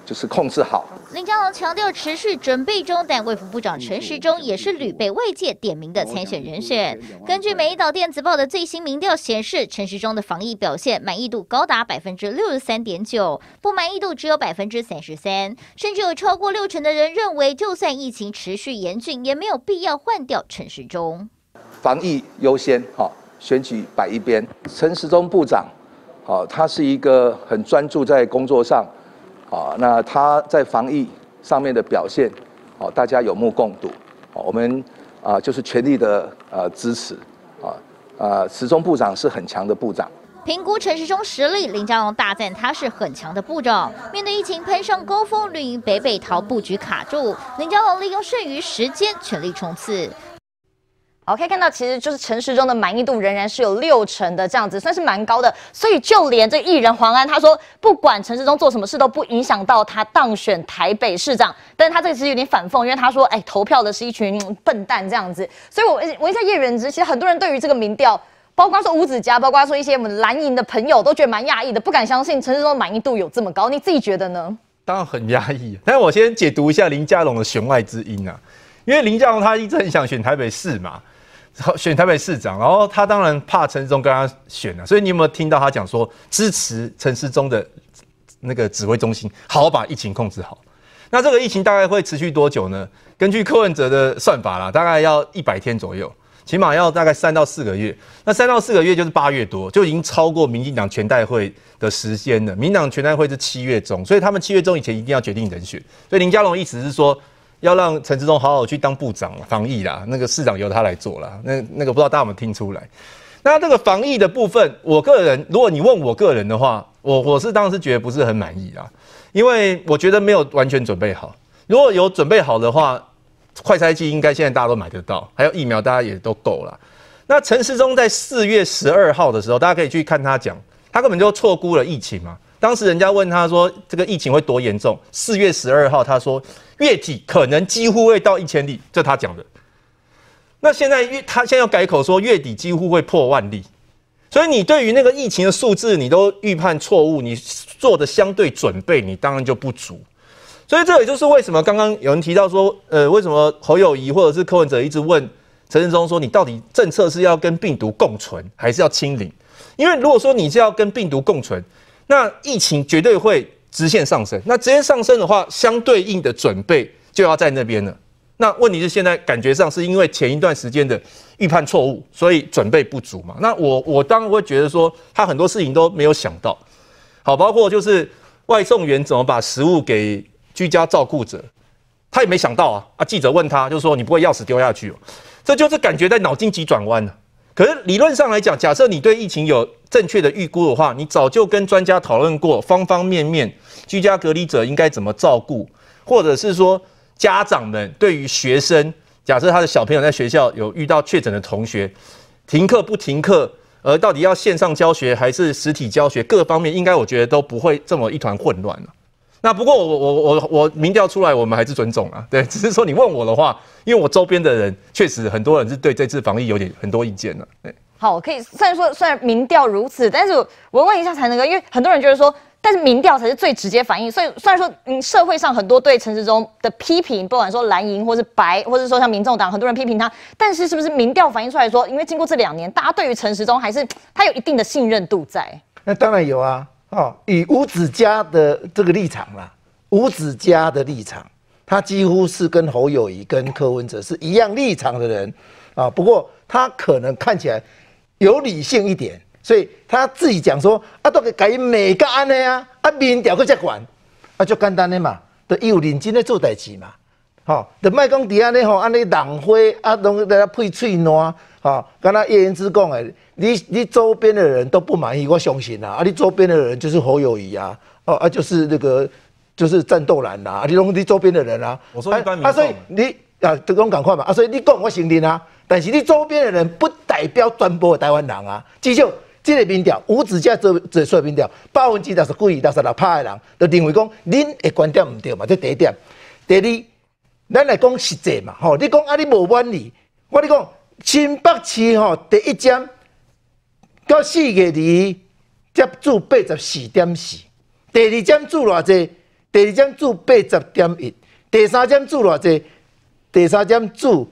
就是控制好。林佳龙强调持续准备中，但卫福部长陈时中也是屡被外界点名的参选人选。根据美岛电子报的最新民调显示，陈时中的防疫表现满意度高达百分之六十三点九，不满意度只有百分之三十三，甚至有超过六成的人认为，就算疫情持续严峻，也没有必要换掉陈时中。防疫优先，好，选举摆一边。陈时中部长，他是一个很专注在工作上。啊，那他在防疫上面的表现，哦，大家有目共睹，我们啊就是全力的呃支持，啊啊，时中部长是很强的部长。评估陈时中实力，林佳龙大赞他是很强的部长。面对疫情攀上高峰，绿营北北桃布局卡住，林佳龙利用剩余时间全力冲刺。好，可以看到，其实就是陈时中的满意度仍然是有六成的这样子，算是蛮高的。所以就连这艺人黄安他说，不管陈时中做什么事都不影响到他当选台北市长。但是他这个其实有点反讽，因为他说，哎，投票的是一群笨蛋这样子。所以我问一下叶元之，其实很多人对于这个民调，包括说吴子嘉，包括说一些我们蓝营的朋友，都觉得蛮讶异的，不敢相信陈时中的满意度有这么高。你自己觉得呢？当然很讶异。[laughs] 但是我先解读一下林佳龙的弦外之音啊，因为林佳龙他一直很想选台北市嘛。选台北市长，然后他当然怕陈世忠跟他选了，所以你有没有听到他讲说支持陈世忠的那个指挥中心，好好把疫情控制好？那这个疫情大概会持续多久呢？根据柯文哲的算法啦，大概要一百天左右，起码要大概三到四个月。那三到四个月就是八月多，就已经超过民进党全代会的时间了。民进党全代会是七月中，所以他们七月中以前一定要决定人选。所以林佳龙意思是说。要让陈时中好好去当部长防疫啦，那个市长由他来做啦。那那个不知道大家有没有听出来？那这个防疫的部分，我个人，如果你问我个人的话，我我是当时觉得不是很满意啦，因为我觉得没有完全准备好。如果有准备好的话，快筛剂应该现在大家都买得到，还有疫苗大家也都够了。那陈时中在四月十二号的时候，大家可以去看他讲，他根本就错估了疫情嘛。当时人家问他说：“这个疫情会多严重？”四月十二号，他说月底可能几乎会到一千例，这他讲的。那现在月他现在要改口说月底几乎会破万例，所以你对于那个疫情的数字，你都预判错误，你做的相对准备，你当然就不足。所以这也就是为什么刚刚有人提到说，呃，为什么侯友谊或者是柯文哲一直问陈时中说，你到底政策是要跟病毒共存，还是要清零？因为如果说你是要跟病毒共存，那疫情绝对会直线上升，那直线上升的话，相对应的准备就要在那边了。那问题是现在感觉上是因为前一段时间的预判错误，所以准备不足嘛。那我我当然会觉得说，他很多事情都没有想到，好，包括就是外送员怎么把食物给居家照顾者，他也没想到啊。啊，记者问他，就是说你不会钥匙丢下去哦，这就是感觉在脑筋急转弯了。可是理论上来讲，假设你对疫情有正确的预估的话，你早就跟专家讨论过方方面面，居家隔离者应该怎么照顾，或者是说家长们对于学生，假设他的小朋友在学校有遇到确诊的同学，停课不停课，而到底要线上教学还是实体教学，各方面应该我觉得都不会这么一团混乱了。那不过我我我我民调出来，我们还是尊重啊，[laughs] 对，只是说你问我的话，因为我周边的人确实很多人是对这次防疫有点很多意见了，对。好，可以虽然说虽然民调如此，但是我问一下才能够，因为很多人觉得说但是民调才是最直接反映。所以虽然说，嗯，社会上很多对陈时中的批评，不管说蓝营或是白，或者说像民众党很多人批评他，但是是不是民调反映出来说，因为经过这两年，大家对于陈时中还是他有一定的信任度在？那当然有啊，哦，以吴子嘉的这个立场啦，吴子嘉的立场，他几乎是跟侯友宜、跟柯文哲是一样立场的人啊。不过他可能看起来有理性一点。所以他自己讲说啊，都给改每个案的呀，啊民调阁再管，啊就简单的嘛，都有认真的做代志嘛，吼，都卖讲底下呢吼，安尼浪花啊，拢在那配喙烂，吼，刚才叶言之讲诶，你你周边的人都不满意，我相信啊，啊你周边的人就是侯友谊啊，哦啊就是那个就是战斗蓝啦，啊你拢你周边的人啊，我说一般民众啊，所以你啊都讲赶快嘛，啊所以你讲我承认啊，但是你周边的人不代表全部的台湾人啊，至少。这个民调，吴子嘉做做出民调，百分之六十几、六十六趴的人，就认为讲，恁的观点唔对嘛，这第一点。第二，咱来讲实际嘛，吼，你讲啊，你无满意，我跟你讲，新北市吼第一针到四月二接住八十四点四，第二针住偌济？第二针住八十点一，第三针住偌济？第三针住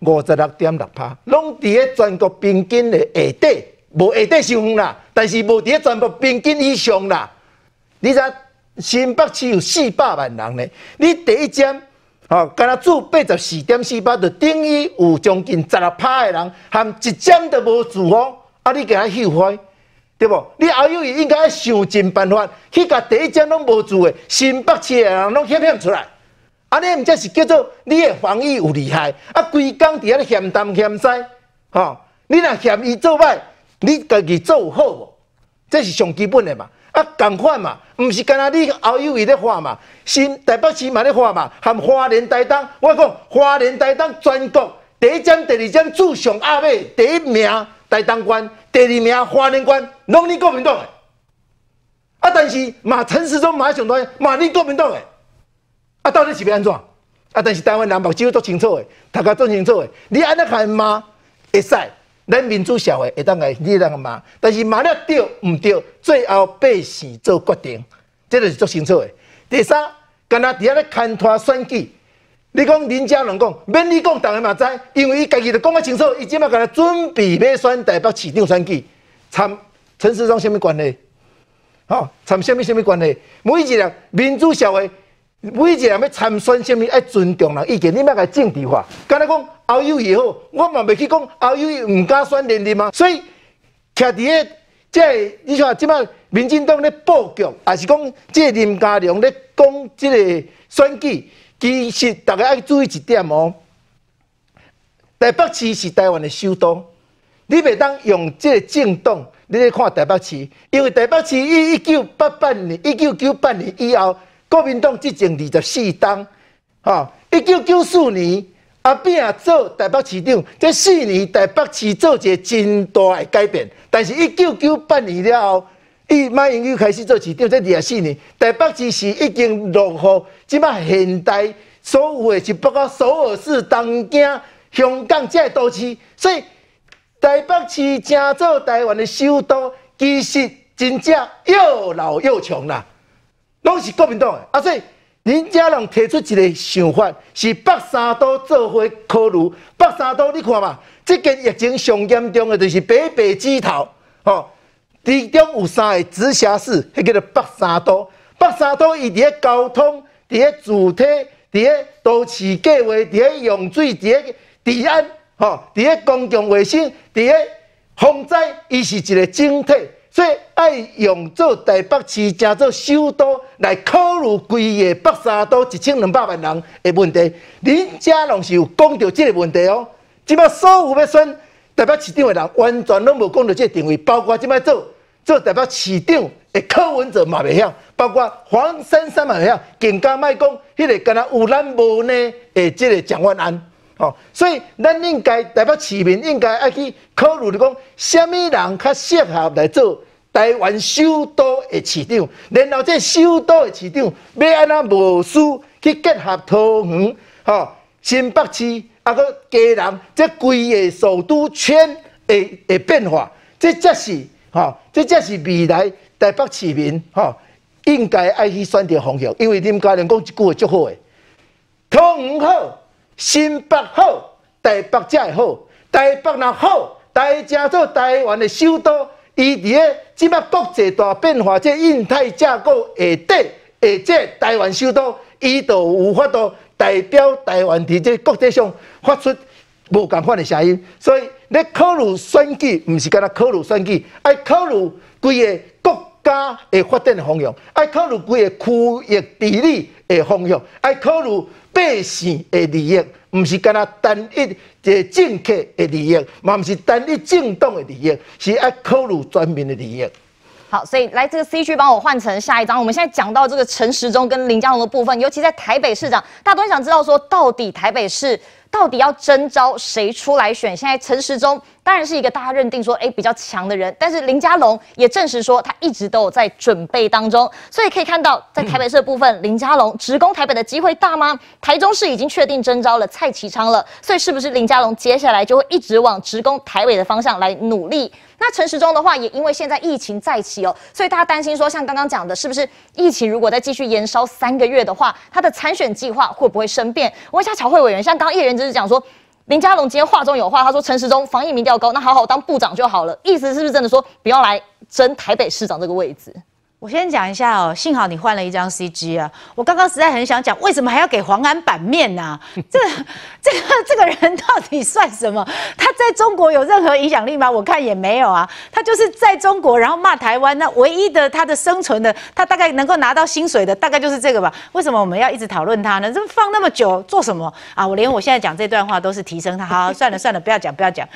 五十六点六趴，拢伫咧全国平均的下底。无下底上远啦，但是无伫全国平均以上啦。你知新北市有四百万人呢，你第一针吼，敢若住八十四点四八，就等于有将近十六趴的人，含一针都无住哦。啊，你给他后悔，对不？你后友宜应该想尽办法去甲第一针拢无住的新北市的人拢险险出来。啊，你毋则是叫做你的防疫有厉害，啊，规工伫遐咧嫌东嫌西，吼，你若嫌伊做歹。你家己做好无？这是上基本的嘛。啊，共款嘛，毋是干那你侯友宜咧话嘛，新台北市嘛咧话嘛，含花莲台东，我讲花莲台东全国第一站、第二站住上阿尾，第一名台东县，第二名花莲县，拢你国民党诶。啊，但是嘛陈时中马上台，嘛你国民党诶。啊，到底是要安怎？啊，但是台湾人目睭都清楚诶，大家都清楚诶，你安尼看骂会使。咱民主社会会当来你当骂，但是骂了对唔对，最后百姓做决定，这个是足清楚的。第三，干那伫遐咧牵拖选举，你讲林佳龙讲，免你讲，大家嘛知，因为伊家己就讲啊清楚，伊即马干那准备要选台北市长选举，参陈时中什么关系？哦，参什么什么关系？每一个民主社会。每一个人要参选，什么爱尊重人意见，你莫甲政治化。刚才讲后友也好，我嘛未去讲后友宜唔敢选连任嘛。所以，徛伫个即个，你像即摆民进党咧布局，还是讲即个林佳龙咧讲即个选举，其实大家爱注意一点哦。台北市是台湾的首都，你袂当用即个政党，你来看台北市，因为台北市以一九八八年、一九九八年以后。国民党执政二十四冬，哈！一九九四年阿扁做台北市长，这四年台北市做一个真大的改变。但是，一九九八年了后，伊马英九开始做市长，这二十四年台北市是已经落后，即马现代所有的是包括首尔市、东京、香港这些都市，所以台北市正做台湾的首都，其实真正又老又穷啦。拢是国民党的，啊，所以林佳龙提出一个想法，是北三岛做伙考虑。北三岛你看嘛，这个疫情上严重的就是北北基头，吼，其中有三个直辖市，迄叫做北三岛。北三岛伊伫咧交通、伫咧主体、伫咧都市计划、伫咧用水、伫咧治安，吼，伫咧公共卫生、伫咧防灾，伊是一个整体。所以爱用做台北市正做首都来考虑规个北沙都一千两百万人的问题，林佳龙是有讲到即个问题哦。即摆所有要选台北市长的人，完全拢无讲到即个定位，包括即摆做做台北市长的柯文哲嘛袂晓，包括黄珊珊嘛袂晓，更加莫讲迄个敢若有咱无呢的即个蒋万安。所以咱应该台北市民应该爱去考虑，你讲什么人较适合来做台湾首都的市长，然后这首都的市长要安怎无私去结合桃园、吼新北市，啊个基隆，这规个首都圈的的变化，这才是吼，这才是未来台北市民哈，应该爱去选择方向，因为林佳龙讲一句话足好诶，桃园好，新北好，台北才会好。台北若好，台正做台湾的首都，伊伫个即摆国际大变化，这印太架构下底，下这台湾首都，伊就有法度代表台湾伫这国际上发出无共款的声音。所以，你考虑选举，毋是干那考虑选举，爱考虑规个国家的发展的方向，爱考虑规个区域地理的方向，爱考虑百姓的利益。不是干那单一的政客的利益，嘛不是单一政党的利益，是要考虑全民的利益。好，所以来这个 C 区帮我换成下一张。我们现在讲到这个陈时中跟林佳龙的部分，尤其在台北市长，大家都想知道说，到底台北市到底要征召谁出来选？现在陈时中。当然是一个大家认定说，哎，比较强的人，但是林佳龙也证实说，他一直都有在准备当中，所以可以看到，在台北市的部分，林佳龙直攻台北的机会大吗？台中市已经确定征召了蔡其昌了，所以是不是林佳龙接下来就会一直往直攻台北的方向来努力？那陈时中的话，也因为现在疫情再起哦，所以大家担心说，像刚刚讲的，是不是疫情如果再继续延烧三个月的话，他的参选计划会不会生变？问一下巧慧委员，像刚刚叶元之是讲说。林佳龙今天话中有话，他说陈时中防疫民调高，那好好当部长就好了。意思是不是真的说不要来争台北市长这个位置？我先讲一下哦，幸好你换了一张 CG 啊！我刚刚实在很想讲，为什么还要给黄安版面呢、啊？[laughs] 这、这个、[laughs] 这个人到底算什么？他在中国有任何影响力吗？我看也没有啊。他就是在中国，然后骂台湾，那唯一的他的生存的，他大概能够拿到薪水的，大概就是这个吧？为什么我们要一直讨论他呢？这放那么久做什么啊？我连我现在讲这段话都是提升他。好，算了算了，不要讲不要讲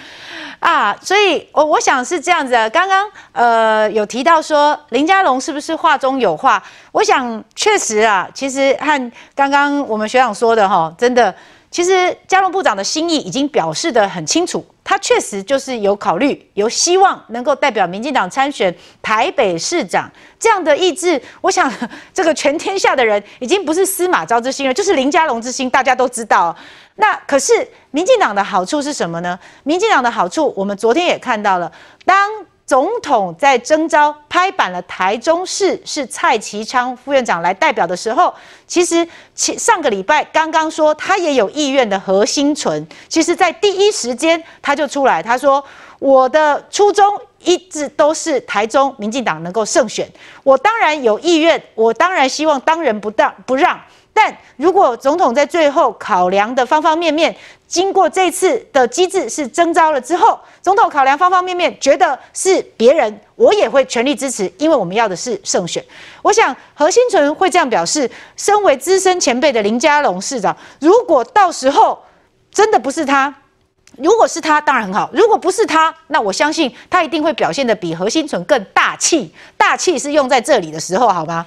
啊！所以，我我想是这样子啊。刚刚呃有提到说林佳龙是。不是话中有话，我想确实啊，其实和刚刚我们学长说的哈，真的，其实佳龙部长的心意已经表示得很清楚，他确实就是有考虑，有希望能够代表民进党参选台北市长这样的意志。我想 [laughs] 这个全天下的人已经不是司马昭之心了，就是林佳龙之心，大家都知道。那可是民进党的好处是什么呢？民进党的好处，我们昨天也看到了，当。总统在征召拍板了台中市是蔡其昌副院长来代表的时候，其实上个礼拜刚刚说他也有意愿的何新存，其实在第一时间他就出来，他说我的初衷一直都是台中民进党能够胜选，我当然有意愿，我当然希望当仁不当不让。但如果总统在最后考量的方方面面，经过这次的机制是征召了之后，总统考量方方面面，觉得是别人，我也会全力支持，因为我们要的是胜选。我想何新存会这样表示。身为资深前辈的林佳龙市长，如果到时候真的不是他，如果是他，当然很好；如果不是他，那我相信他一定会表现得比何新存更大气。大气是用在这里的时候，好吗？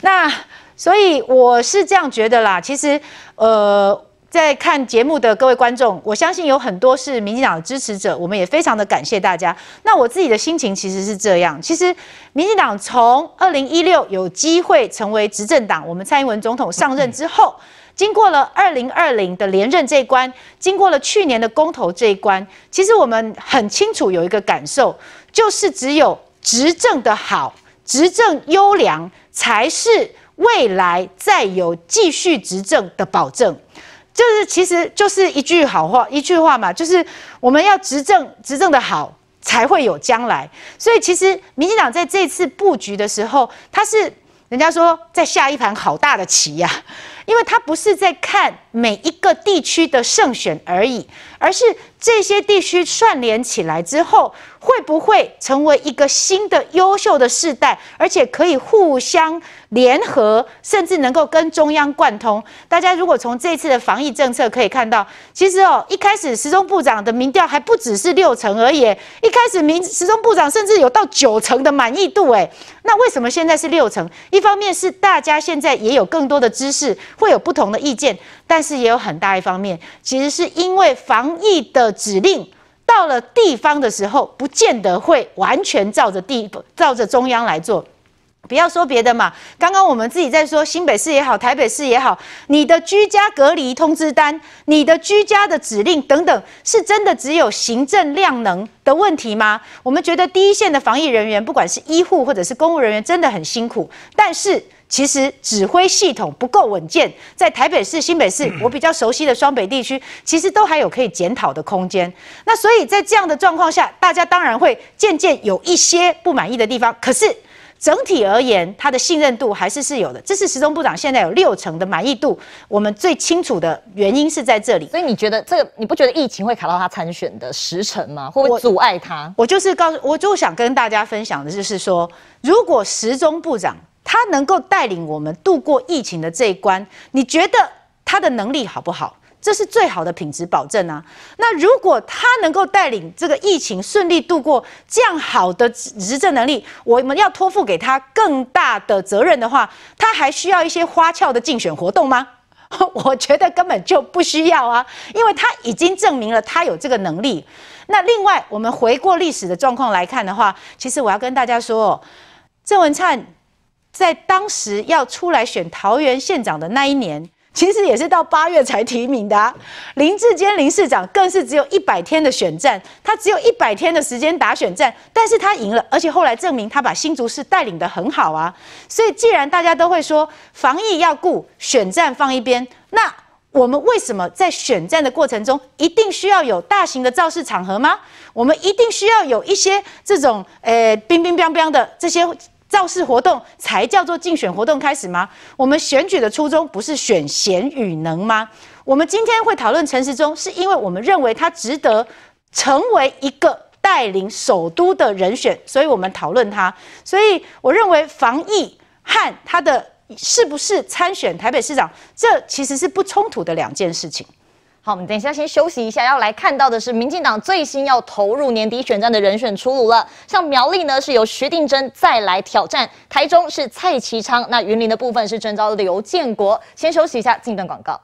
那。所以我是这样觉得啦，其实，呃，在看节目的各位观众，我相信有很多是民进党的支持者，我们也非常的感谢大家。那我自己的心情其实是这样，其实民进党从二零一六有机会成为执政党，我们蔡英文总统上任之后，经过了二零二零的连任这一关，经过了去年的公投这一关，其实我们很清楚有一个感受，就是只有执政的好，执政优良才是。未来再有继续执政的保证，就是其实就是一句好话，一句话嘛，就是我们要执政，执政的好，才会有将来。所以其实民进党在这次布局的时候，他是人家说在下一盘好大的棋呀，因为他不是在看每一个地区的胜选而已，而是这些地区串联起来之后，会不会成为一个新的优秀的世代，而且可以互相。联合甚至能够跟中央贯通。大家如果从这次的防疫政策可以看到，其实哦，一开始时中部长的民调还不只是六成而已。一开始民时中部长甚至有到九成的满意度诶。那为什么现在是六成？一方面是大家现在也有更多的知识，会有不同的意见，但是也有很大一方面，其实是因为防疫的指令到了地方的时候，不见得会完全照着地照着中央来做。不要说别的嘛，刚刚我们自己在说新北市也好，台北市也好，你的居家隔离通知单、你的居家的指令等等，是真的只有行政量能的问题吗？我们觉得第一线的防疫人员，不管是医护或者是公务人员，真的很辛苦，但是。其实指挥系统不够稳健，在台北市、新北市，我比较熟悉的双北地区，其实都还有可以检讨的空间。那所以在这样的状况下，大家当然会渐渐有一些不满意的地方。可是整体而言，他的信任度还是是有的。这是时钟部长现在有六成的满意度，我们最清楚的原因是在这里。所以你觉得这个，你不觉得疫情会卡到他参选的时辰吗？会不会阻碍他？我，我就是告诉，我就想跟大家分享的就是说，如果时钟部长。他能够带领我们度过疫情的这一关，你觉得他的能力好不好？这是最好的品质保证啊。那如果他能够带领这个疫情顺利度过，这样好的执政能力，我们要托付给他更大的责任的话，他还需要一些花俏的竞选活动吗？[laughs] 我觉得根本就不需要啊，因为他已经证明了他有这个能力。那另外，我们回过历史的状况来看的话，其实我要跟大家说，郑文灿。在当时要出来选桃园县长的那一年，其实也是到八月才提名的啊。林志坚林市长更是只有一百天的选战，他只有一百天的时间打选战，但是他赢了，而且后来证明他把新竹市带领得很好啊。所以既然大家都会说防疫要顾，选战放一边，那我们为什么在选战的过程中一定需要有大型的造势场合吗？我们一定需要有一些这种呃冰冰冰冰的这些。造势活动才叫做竞选活动开始吗？我们选举的初衷不是选贤与能吗？我们今天会讨论陈时中，是因为我们认为他值得成为一个带领首都的人选，所以我们讨论他。所以我认为防疫和他的是不是参选台北市长，这其实是不冲突的两件事情。好，我们等一下先休息一下，要来看到的是民进党最新要投入年底选战的人选出炉了。像苗栗呢，是由徐定真再来挑战；台中是蔡其昌，那云林的部分是征召刘建国。先休息一下，进一段广告。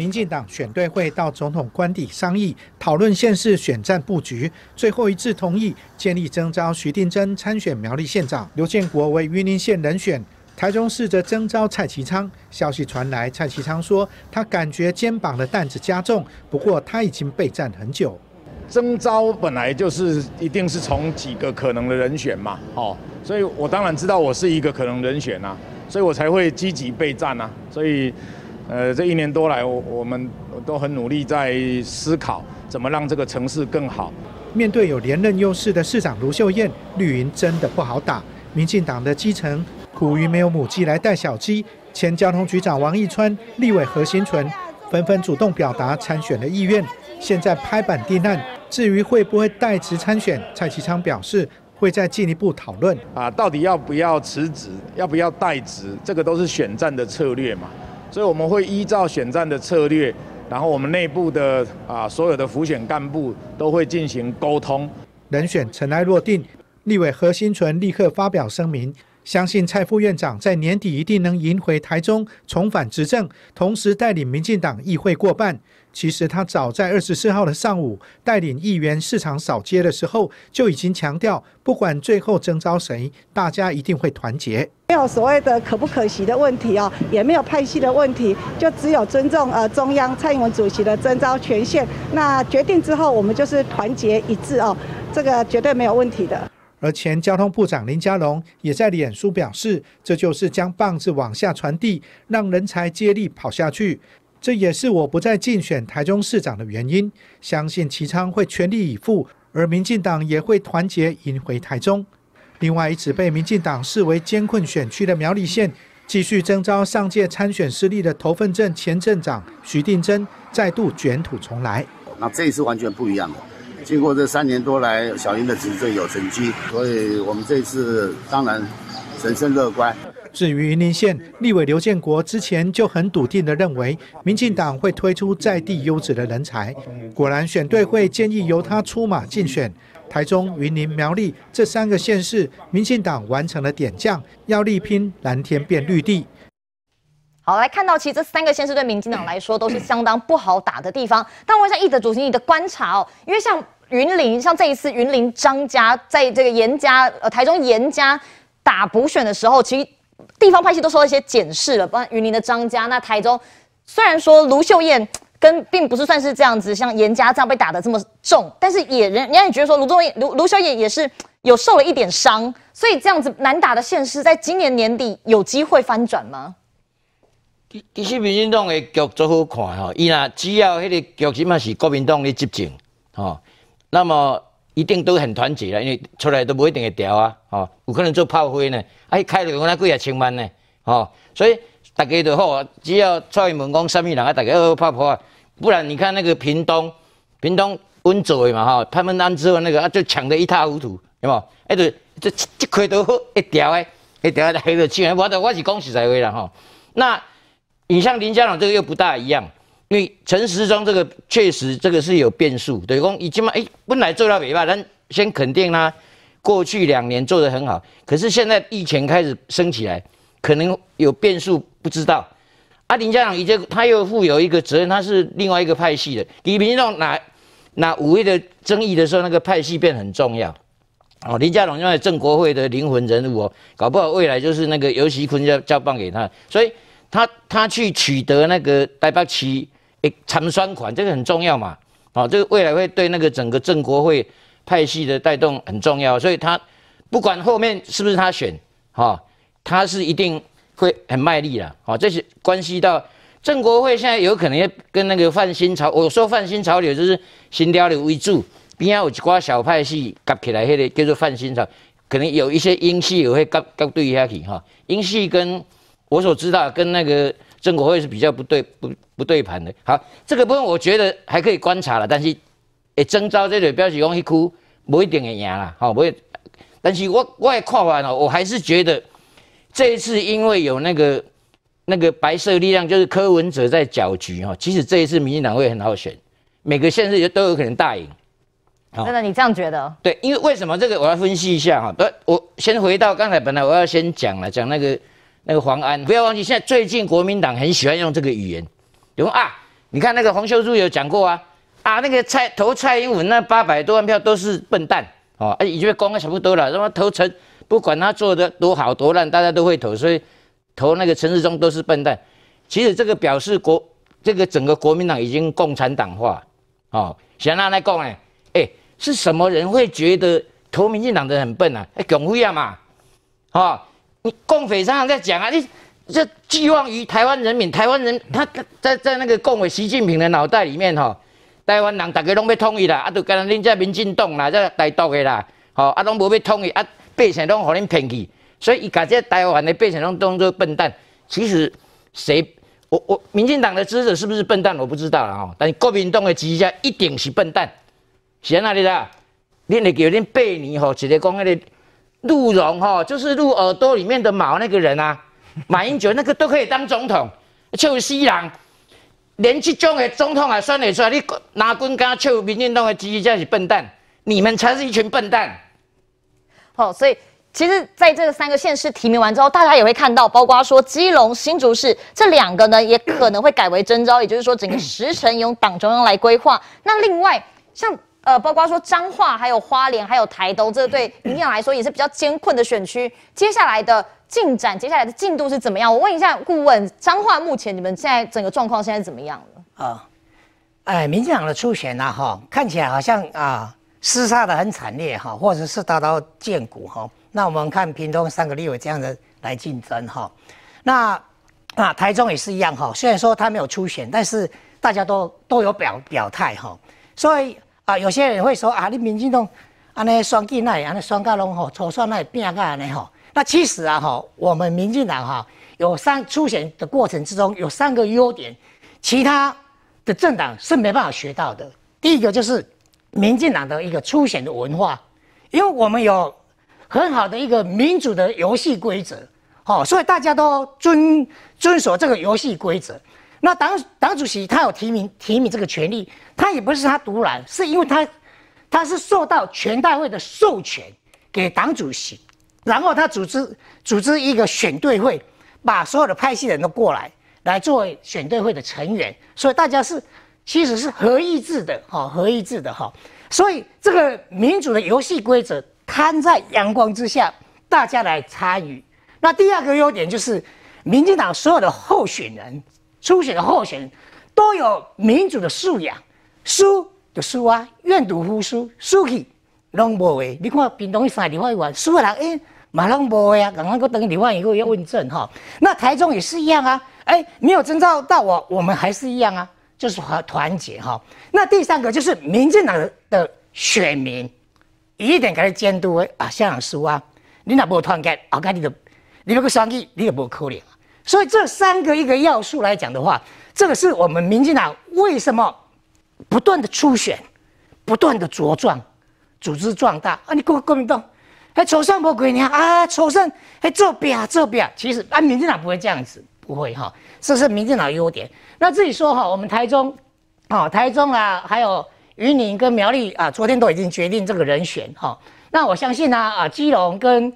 民进党选对会到总统官邸商议讨论县市选战布局，最后一致同意建立征召徐定珍参选苗栗县长，刘建国为云林县人选。台中市则征召蔡其昌。消息传来，蔡其昌说他感觉肩膀的担子加重，不过他已经备战很久。征召本来就是一定是从几个可能的人选嘛，哦，所以我当然知道我是一个可能人选啊，所以我才会积极备战啊，所以。呃，这一年多来，我我们都很努力在思考怎么让这个城市更好。面对有连任优势的市长卢秀燕，绿营真的不好打。民进党的基层苦于没有母鸡来带小鸡，前交通局长王义川、立委何新纯纷纷主动表达参选的意愿，现在拍板定案。至于会不会代职参选，蔡其昌表示会再进一步讨论。啊，到底要不要辞职，要不要代职，这个都是选战的策略嘛。所以我们会依照选战的策略，然后我们内部的啊所有的浮选干部都会进行沟通。人选尘埃落定，立委何新纯立刻发表声明，相信蔡副院长在年底一定能赢回台中，重返执政，同时带领民进党议会过半。其实他早在二十四号的上午带领议员市场扫街的时候，就已经强调，不管最后征召谁，大家一定会团结。没有所谓的可不可惜的问题哦，也没有派系的问题，就只有尊重呃中央蔡英文主席的征召权限。那决定之后，我们就是团结一致哦，这个绝对没有问题的。而前交通部长林佳龙也在脸书表示，这就是将棒子往下传递，让人才接力跑下去。这也是我不再竞选台中市长的原因。相信其昌会全力以赴，而民进党也会团结赢回台中。另外，一直被民进党视为艰困选区的苗栗县，继续征召上届参选失利的头份镇前镇长徐定珍，再度卷土重来。那这一次完全不一样的，经过这三年多来小英的执政有成绩，所以我们这次当然。神圣乐观。至于云林县立委刘建国之前就很笃定地认为，民进党会推出在地优质的人才，果然选队会建议由他出马竞选。台中、云林、苗栗这三个县市，民进党完成了点将，要力拼蓝天变绿地。好，来看到其实这三个县市对民进党来说都是相当不好打的地方。但我想一德主席你的观察哦，因为像云林，像这一次云林张家在这个严家呃台中严家打补选的时候，其实地方派系都受到一些检视了，不然云林的张家，那台中虽然说卢秀燕。跟并不是算是这样子，像严家这样被打得这么重，但是也人人家也觉得说卢秀燕卢卢秀燕也是有受了一点伤，所以这样子难打的县市，在今年年底有机会翻转吗？其其实民进党的局做好看哈，伊若只要迄个局起码是国民党的执政，哈，那么一定都很团结啦，因为出来都不一定会调啊，哈，有可能做炮灰呢，哎，开了那几啊千万呢，哈，所以大家就好，只要蔡英文讲什么人啊，大家好拍破。不然你看那个屏东，屏东温州的嘛哈，他们那之后那个啊就抢得一塌糊涂，有没有？哎，对，这这块都一条哎，一条黑的去，我的我是讲实在话啦哈。那你像林佳龙这个又不大一样，因为陈时中这个确实这个是有变数，对公已经嘛哎本来做到尾巴，咱先肯定他过去两年做得很好，可是现在疫情开始升起来，可能有变数，不知道。啊，林佳龙已经他又负有一个责任，他是另外一个派系的。李明东拿拿五位的争议的时候，那个派系变很重要。哦，林佳龙因为正国会的灵魂人物哦，搞不好未来就是那个游锡堃要交棒给他，所以他他去取得那个台北市诶参选权，这个很重要嘛。哦，这个未来会对那个整个郑国会派系的带动很重要，所以他不管后面是不是他选，哈、哦，他是一定。会很卖力了，好，这是关系到郑国会现在有可能要跟那个泛新潮，我说泛新潮流就是新潮流为主，边上有一挂小派系夹起来，那个叫做泛新潮，可能有一些英系也会夹夹对下去哈，英系跟我所知道跟那个正国会是比较不对不不对盘的，好，这个部分我觉得还可以观察了，但是诶征召这个表示讲一哭不一定会赢啦，好，不会，但是我我也看完了，我还是觉得。这一次因为有那个那个白色力量，就是柯文哲在搅局哈。其实这一次民进党会很好选，每个县市都有可能大赢。真的，你这样觉得？对，因为为什么这个我要分析一下哈。不，我先回到刚才，本来我要先讲了，讲那个那个黄安，不要忘记，现在最近国民党很喜欢用这个语言，比如啊，你看那个洪秀柱有讲过啊，啊那个蔡投蔡英文那八百多万票都是笨蛋哦，哎，已经被公开差不多了，什么投陈。不管他做的多好多烂，大家都会投，所以投那个陈时中都是笨蛋。其实这个表示国这个整个国民党已经共产党化，哦，想让他讲哎，哎，是什么人会觉得投民进党的很笨啊？哎，共匪啊嘛，哦，你共匪常常在讲啊，你这寄望于台湾人民，台湾人他在在那个共匪习近平的脑袋里面哈、台湾人大家拢要统一啦，啊，就跟人恁这民进党啦，这台独的啦，好、哦，啊，拢无要统一啊。百姓拢互恁骗去，所以伊把这台湾的百姓拢当做笨蛋。其实谁，我我民进党的支持者是不是笨蛋，我不知道啦吼。但是国民党的支持者一定是笨蛋。是在哪里啦？恁会叫恁八年吼，直接讲那个鹿茸哈，就是鹿耳朵里面的毛那个人啊，[laughs] 马英九那个都可以当总统，笑死人。连这种的总统也选得出来，你哪军敢笑民进党的支持者是笨蛋？你们才是一群笨蛋。哦，所以其实在这个三个县市提名完之后，大家也会看到，包括说基隆、新竹市这两个呢，也可能会改为征召，也就是说整个时程由党中央来规划。那另外像呃，包括说彰化、还有花莲、还有台东，这对民进党来说也是比较艰困的选区。接下来的进展，接下来的进度是怎么样？我问一下顾问，彰化目前你们现在整个状况现在怎么样了？啊，哎，民进党的初选呐，哈，看起来好像啊。厮杀的很惨烈哈，或者是刀刀见骨哈。那我们看屏东三个立委这样的来竞争哈。那啊台中也是一样哈，虽然说他没有初选，但是大家都都有表表态哈。所以啊，有些人会说啊，你民进党安尼选举那安尼选举拢吼，初选那变个安尼吼。那其实啊吼，我们民进党哈有三初选的过程之中有三个优点，其他的政党是没办法学到的。第一个就是。民进党的一个初选的文化，因为我们有很好的一个民主的游戏规则，好，所以大家都遵遵守这个游戏规则。那党党主席他有提名提名这个权利，他也不是他独揽，是因为他他是受到全代会的授权给党主席，然后他组织组织一个选对会，把所有的派系人都过来来作为选对会的成员，所以大家是其实是合意制的哈，合意制的哈，所以这个民主的游戏规则摊在阳光之下，大家来参与。那第二个优点就是民进党所有的候选人。初选的候选人都有民主的素养，输就输啊，愿赌服输，输去拢无话。你看屏东三立法院输的人，哎，马上无话啊，刚刚等立法院以后要问政哈。那台中也是一样啊，哎，没有征召到我，我们还是一样啊，就是和团结哈。那第三个就是民进党的选民一定给他监督啊，像人输啊，你若无团结，后盖你就你那个选举你就无可能。所以这三个一个要素来讲的话，这个是我们民进党为什么不断的初选，不断的茁壮，组织壮大啊！你国国民党还抽上不归你啊？抽上还做表啊做表，其实啊，民进党不会这样子，不会哈，这是民进党优点。那自己说哈，我们台中啊，台中啊，还有云林跟苗栗啊，昨天都已经决定这个人选哈。那我相信呢啊，基隆跟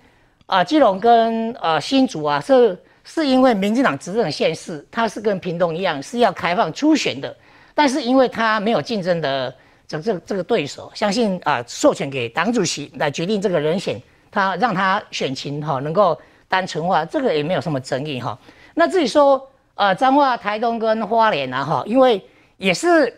啊基隆跟呃新竹啊是。是因为民进党执政的县市，它是跟屏东一样是要开放初选的，但是因为它没有竞争的这这这个对手，相信啊、授权给党主席来决定这个人选，他让他选情哈能够单纯化，这个也没有什么争议哈。那至于说呃彰化、台东跟花莲啊哈，因为也是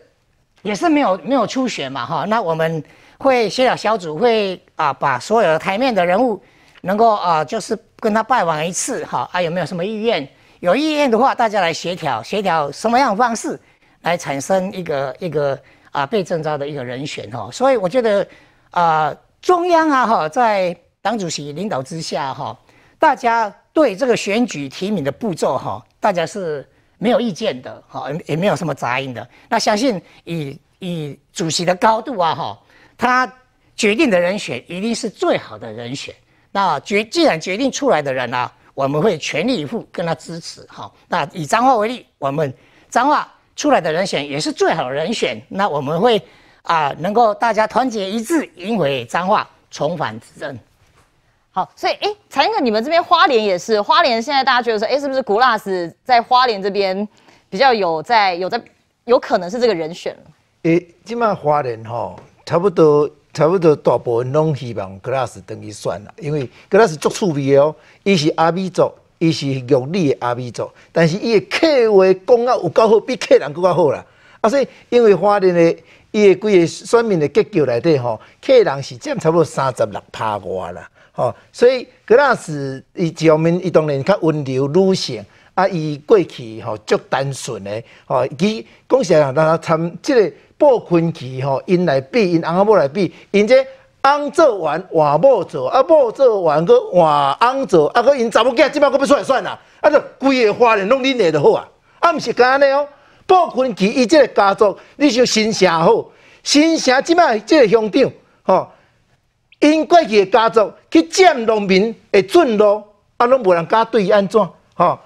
也是没有没有初选嘛哈，那我们会协调小组会啊把所有的台面的人物能够啊就是。跟他拜访一次，哈啊，有没有什么意愿？有意愿的话，大家来协调，协调什么样的方式来产生一个一个啊被征召的一个人选哈。所以我觉得啊，中央啊哈，在党主席领导之下哈，大家对这个选举提名的步骤哈，大家是没有意见的哈，也没有什么杂音的。那相信以以主席的高度啊哈，他决定的人选一定是最好的人选。那决既然决定出来的人呢、啊，我们会全力以赴跟他支持。好，那以彰化为例，我们彰化出来的人选也是最好的人选。那我们会啊，能够大家团结一致，赢回彰化，重返执政。好，所以哎，财经哥，你们这边花莲也是，花莲现在大家觉得说，哎，是不是古拉斯在花莲这边比较有在有在有可能是这个人选？诶，今麦花莲哈，差不多。差不多大部分拢希望格拉斯登去选啦，因为格拉斯足趣味哦，伊是阿美族，伊是玉里的阿美族，但是伊的客话讲啊有够好，比客人更较好啦。啊，所以因为花莲的伊的规个选民的结构内底吼，客人是占差不多三十六趴外啦，吼，所以格拉斯伊一方面伊当然较温柔女性，啊，伊过去吼足单纯的，吼，伊讲实话，咱参即个。不分期吼，因来比，因翁仔某来比，因这翁做完换某做，啊某做完搁换翁做，啊佫因查某囝即摆佫要出来算啦，啊就规个花莲拢恁的就好啊，啊毋是干安尼哦，不分期伊即个家族，你像新城好，新城即摆即个乡长吼，因过去的家族去占农民的准路，啊拢无人敢对伊安怎吼。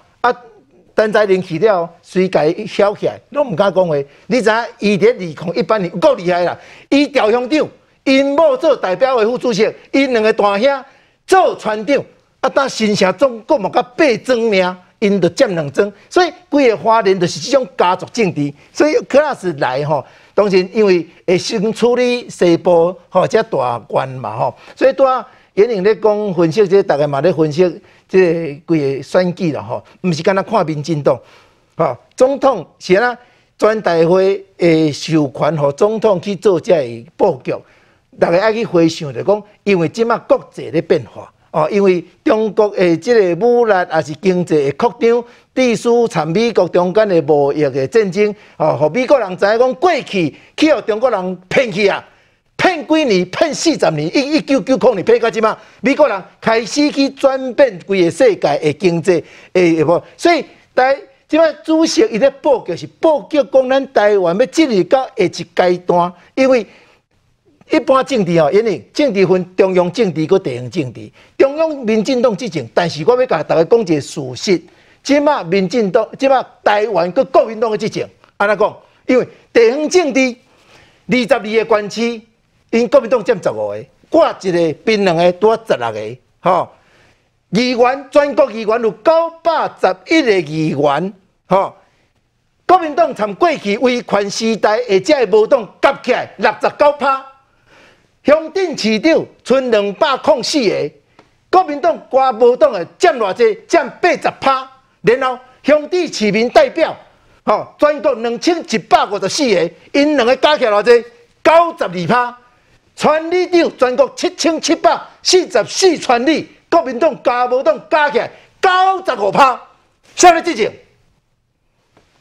等在人去了，谁家晓起来，拢毋敢讲话。你知影伊伫二零一八年有够厉害啦！伊调乡长，因某做代表会副主席，因两个大兄做船长，啊，当新城总共嘛甲八庄命，因着占两庄，所以规个花莲就是这种家族政治。所以柯老师来吼，当然因为会先处理西部吼遮大官嘛吼，所以拄仔颜宁咧讲分析，这大概嘛咧分析。这个规个选举了吼，毋是干那看民进党，吼总统是安那全大会诶授权，互总统去做这个布局。大家爱去回想着讲，因为即马国际咧变化，哦，因为中国诶即个武力也是经济诶扩张，地区参美国中间诶贸易诶战争，哦，互美国人知影讲过去去互中国人骗去啊。骗几年，骗四十年，一一九九零年骗到即嘛？美国人开始去转变规个世界的经济，诶，无，所以台即摆主席伊咧布局是布局讲咱台湾要进入到下一阶段，因为一般政治哦，因为政治分中央政治跟地方政治。中央民进党执政，但是我要甲大家讲一个事实，即马民进党，即马台湾跟国民党执政，安怎讲？因为地方政治二十二个县市，因国民党占十五个，挂一个槟榔的多十六个，吼。议员全国议员有九百十一个议员，吼。国民党从过去威权时代，或者的无党夹起来六十九趴。乡镇市长剩两百零四个，国民党挂无党的占偌济？占八十趴。然后乡镇市民代表，吼，全国两千一百五十四个，因两个加起来偌济？九十二趴。村里长全国七千七百四十四村里，国民党加无党加起来九十五趴。啥物执政？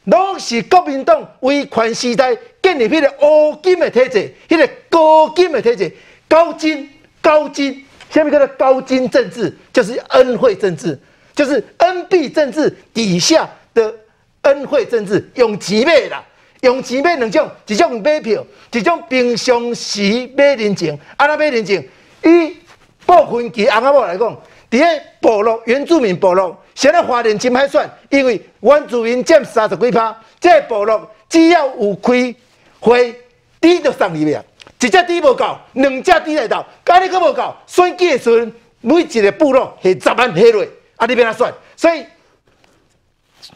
拢是国民党威权时代建立迄个乌金的体制，迄、个高金的体制，高金高金，下面叫做高金政治，就是恩惠政治，就是恩庇政治底下的恩惠政治，用钱买啦，用钱买两种，一种买票，一种平常时买人情，安怎买人情？以部分其翁仔某来讲，伫个部落原住民部落。现在华人真歹选，因为原住民占三十几趴，这个部落只要有开会，猪就送你了，一只猪无够，两只猪来到，家里佫无够，选举的时阵，每一个部落系十万下落，啊，你要怎选？所以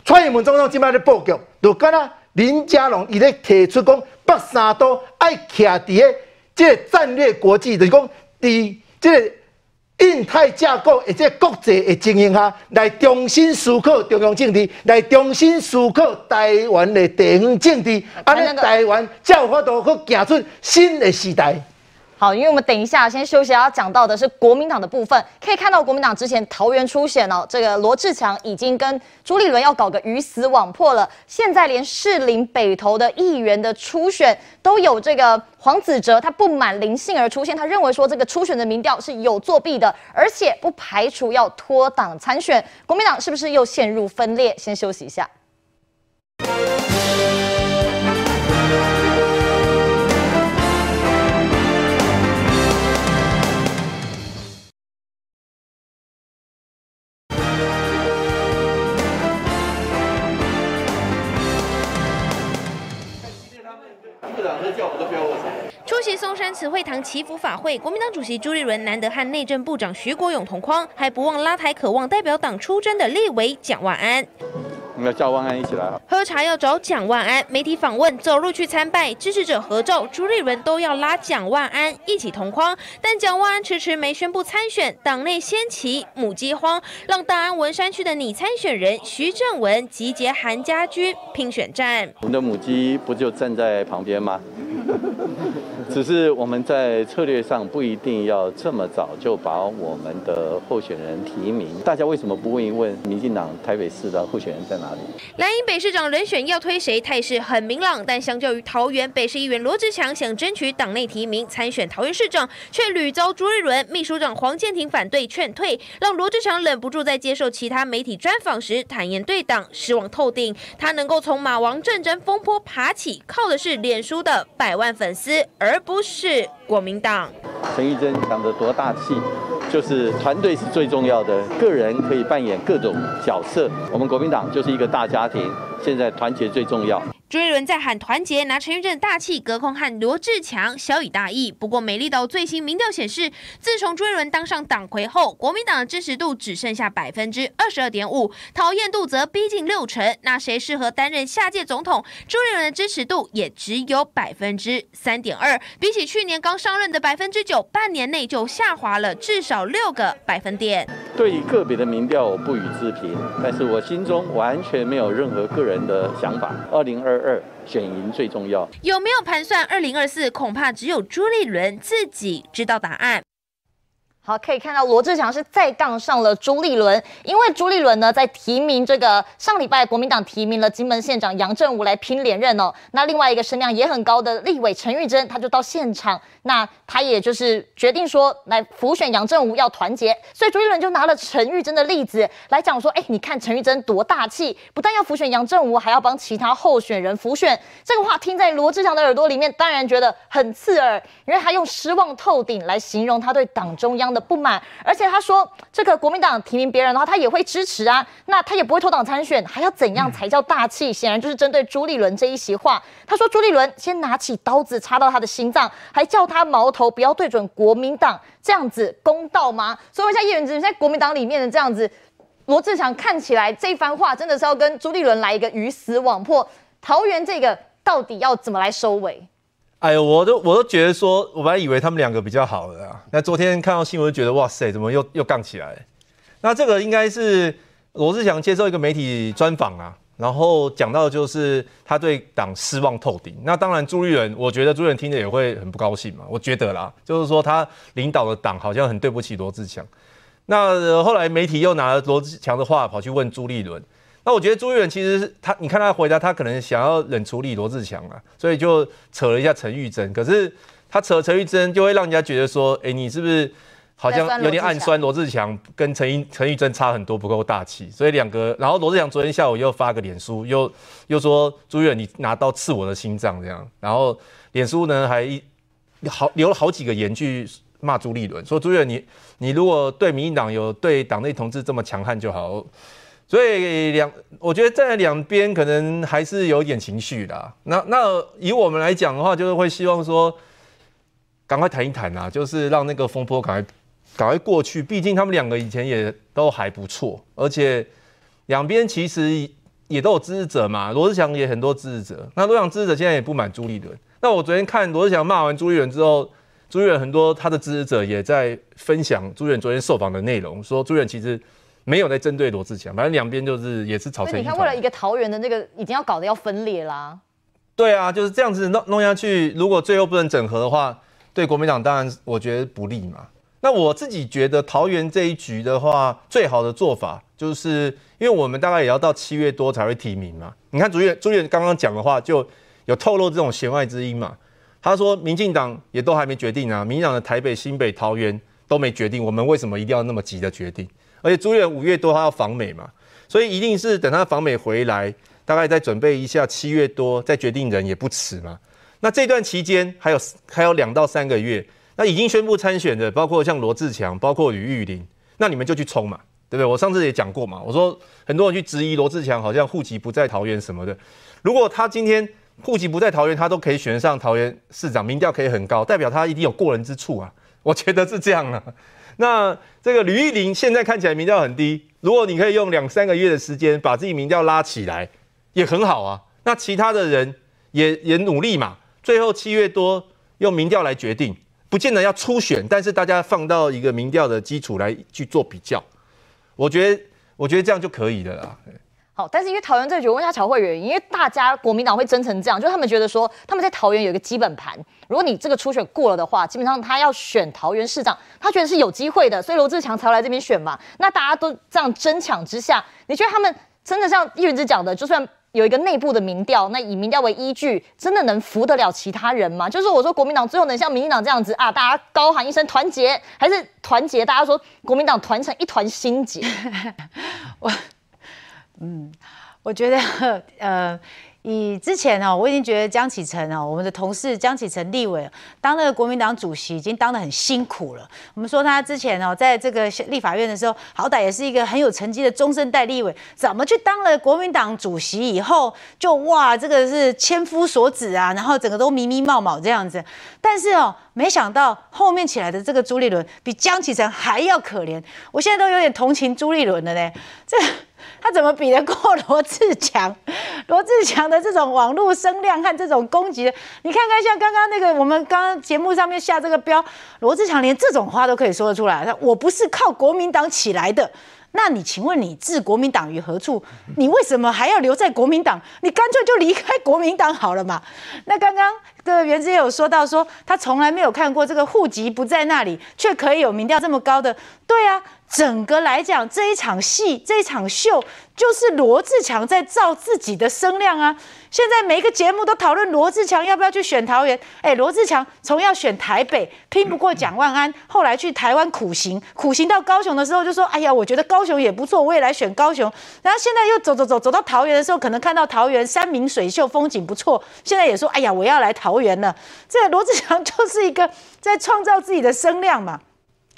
蔡英文总统今摆咧布局，就敢若林佳龙伊咧提出讲，北三都爱徛伫个即个战略国际，就是讲伫即个。印太架构，或者国际的经营下来重新思考中央政治，来重新思考台湾的地方政治，安尼台湾才有法度去行出新的时代。好，因为我们等一下先休息，要讲到的是国民党的部分。可以看到国民党之前桃园初选哦，这个罗志强已经跟朱立伦要搞个鱼死网破了。现在连士林北投的议员的初选都有这个黄子哲，他不满林杏儿出现，他认为说这个初选的民调是有作弊的，而且不排除要脱党参选。国民党是不是又陷入分裂？先休息一下。席松山慈惠堂祈福法会，国民党主席朱立伦难得和内政部长徐国勇同框，还不忘拉抬渴望代表党出征的立委蒋万安。我们要叫万安一起来。喝茶要找蒋万安，媒体访问走路去参拜，支持者合照，朱立伦都要拉蒋万安一起同框，但蒋万安迟迟没宣布参选，党内掀起母鸡荒，让大安文山区的拟参选人徐正文集结韩家军拼选战。我们的母鸡不就站在旁边吗？[laughs] 只是我们在策略上不一定要这么早就把我们的候选人提名。大家为什么不问一问民进党台北市的候选人在哪里？蓝营北市长人选要推谁，态势很明朗。但相较于桃园北市议员罗志强想争取党内提名参选桃园市长，却屡遭朱立伦秘书长黄健庭反对劝退，让罗志强忍不住在接受其他媒体专访时坦言对党失望透顶。他能够从马王战争风波爬起，靠的是脸书的百万粉丝，而不是。国民党。陈玉珍讲的多大气，就是团队是最重要的，个人可以扮演各种角色。我们国民党就是一个大家庭，现在团结最重要。朱立伦在喊团结，拿陈玉珍大气隔空和罗志强小以大义。不过，美丽岛最新民调显示，自从朱立伦当上党魁后，国民党的支持度只剩下百分之二十二点五，讨厌度则逼近六成。那谁适合担任下届总统？朱立伦的支持度也只有百分之三点二，比起去年刚上任的百分之九，半年内就下滑了至少六个百分点。对于个别的民调，我不予置评，但是我心中完全没有任何个人的想法。二零二二选赢最重要。有没有盘算二零二四？恐怕只有朱立伦自己知道答案。好，可以看到罗志祥是再杠上了朱立伦，因为朱立伦呢在提名这个上礼拜国民党提名了金门县长杨振武来拼连任哦。那另外一个声量也很高的立委陈玉珍，他就到现场，那他也就是决定说来辅选杨振武要团结，所以朱立伦就拿了陈玉珍的例子来讲说，哎，你看陈玉珍多大气，不但要辅选杨振武，还要帮其他候选人辅选。这个话听在罗志祥的耳朵里面，当然觉得很刺耳，因为他用失望透顶来形容他对党中央的不满，而且他说这个国民党提名别人的话，他也会支持啊，那他也不会脱党参选，还要怎样才叫大气？显然就是针对朱立伦这一席话。他说朱立伦先拿起刀子插到他的心脏，还叫他矛头不要对准国民党，这样子公道吗？所以问一下叶元之，在国民党里面的这样子，罗志祥看起来这番话真的是要跟朱立伦来一个鱼死网破，桃园这个到底要怎么来收尾？哎呦，我都我都觉得说，我本来以为他们两个比较好的啊。那昨天看到新闻，觉得哇塞，怎么又又杠起来？那这个应该是罗志祥接受一个媒体专访啊，然后讲到就是他对党失望透顶。那当然朱立伦，我觉得朱立伦听着也会很不高兴嘛。我觉得啦，就是说他领导的党好像很对不起罗志祥。那后来媒体又拿了罗志祥的话跑去问朱立伦。那我觉得朱立伦其实他，你看他回答，他可能想要冷处理罗志强啊，所以就扯了一下陈玉珍。可是他扯陈玉珍，就会让人家觉得说，哎，你是不是好像有点暗酸罗志强跟陈玉陈玉珍差很多，不够大气。所以两个，然后罗志强昨天下午又发个脸书，又又说朱立伦你拿刀刺我的心脏这样。然后脸书呢还一好留了好几个言去骂朱立伦，说朱立伦你你如果对民进党有对党内同志这么强悍就好。所以两，我觉得在两边可能还是有一点情绪的。那那以我们来讲的话，就是会希望说，赶快谈一谈啊，就是让那个风波赶快赶快过去。毕竟他们两个以前也都还不错，而且两边其实也都有支持者嘛。罗志祥也很多支持者，那罗志祥支持者现在也不满朱立伦。那我昨天看罗志祥骂完朱立伦之后，朱立伦很多他的支持者也在分享朱立伦昨天受访的内容，说朱立伦其实。没有在针对罗志强，反正两边就是也是吵成一团。你看，为了一个桃园的那个，已经要搞得要分裂啦。对啊，就是这样子弄弄下去，如果最后不能整合的话，对国民党当然我觉得不利嘛。那我自己觉得桃园这一局的话，最好的做法就是，因为我们大概也要到七月多才会提名嘛。你看朱院朱立伦刚刚讲的话，就有透露这种弦外之音嘛。他说民进党也都还没决定啊，民进党的台北、新北、桃园都没决定，我们为什么一定要那么急的决定？而且朱立伦五月多他要访美嘛，所以一定是等他访美回来，大概再准备一下，七月多再决定人也不迟嘛。那这段期间还有还有两到三个月，那已经宣布参选的，包括像罗志强，包括吕玉玲，那你们就去冲嘛，对不对？我上次也讲过嘛，我说很多人去质疑罗志强好像户籍不在桃园什么的，如果他今天户籍不在桃园，他都可以选上桃园市长，民调可以很高，代表他一定有过人之处啊，我觉得是这样啊。那这个吕玉玲现在看起来民调很低，如果你可以用两三个月的时间把自己民调拉起来，也很好啊。那其他的人也也努力嘛，最后七月多用民调来决定，不见得要初选，但是大家放到一个民调的基础来去做比较，我觉得我觉得这样就可以了啦。好，但是因为桃园这个局，我问一下乔慧媛，因为大家国民党会争成这样，就他们觉得说他们在桃园有一个基本盘，如果你这个初选过了的话，基本上他要选桃园市长，他觉得是有机会的，所以罗志强才来这边选嘛。那大家都这样争抢之下，你觉得他们真的像叶元之讲的，就算有一个内部的民调，那以民调为依据，真的能扶得了其他人吗？就是我说国民党最后能像民进党这样子啊，大家高喊一声团结，还是团结？大家说国民党团成一团心结？我。[laughs] 嗯，我觉得，[laughs] 呃，以之前哦，我已经觉得江启臣哦，我们的同事江启臣立委当那个国民党主席已经当得很辛苦了。我们说他之前哦，在这个立法院的时候，好歹也是一个很有成绩的中生代立委，怎么去当了国民党主席以后，就哇，这个是千夫所指啊，然后整个都迷迷冒冒这样子。但是哦，没想到后面起来的这个朱立伦比江启臣还要可怜，我现在都有点同情朱立伦了呢。这。他怎么比得过罗志强？[laughs] 罗志强的这种网络声量和这种攻击，你看看像刚刚那个我们刚刚节目上面下这个标，罗志强连这种话都可以说得出来。他我不是靠国民党起来的，那你请问你置国民党于何处？你为什么还要留在国民党？你干脆就离开国民党好了嘛？那刚刚这个元之也有说到说，他从来没有看过这个户籍不在那里，却可以有民调这么高的。对啊，整个来讲这一场戏，这一场秀，就是罗志强在造自己的声量啊。现在每一个节目都讨论罗志强要不要去选桃园。哎，罗志强从要选台北拼不过蒋万安，[laughs] 后来去台湾苦行，苦行到高雄的时候就说：“哎呀，我觉得高雄也不错，我也来选高雄。”然后现在又走走走走到桃园的时候，可能看到桃园山明水秀，风景不错，现在也说：“哎呀，我要来桃园了。”这个罗志强就是一个在创造自己的声量嘛，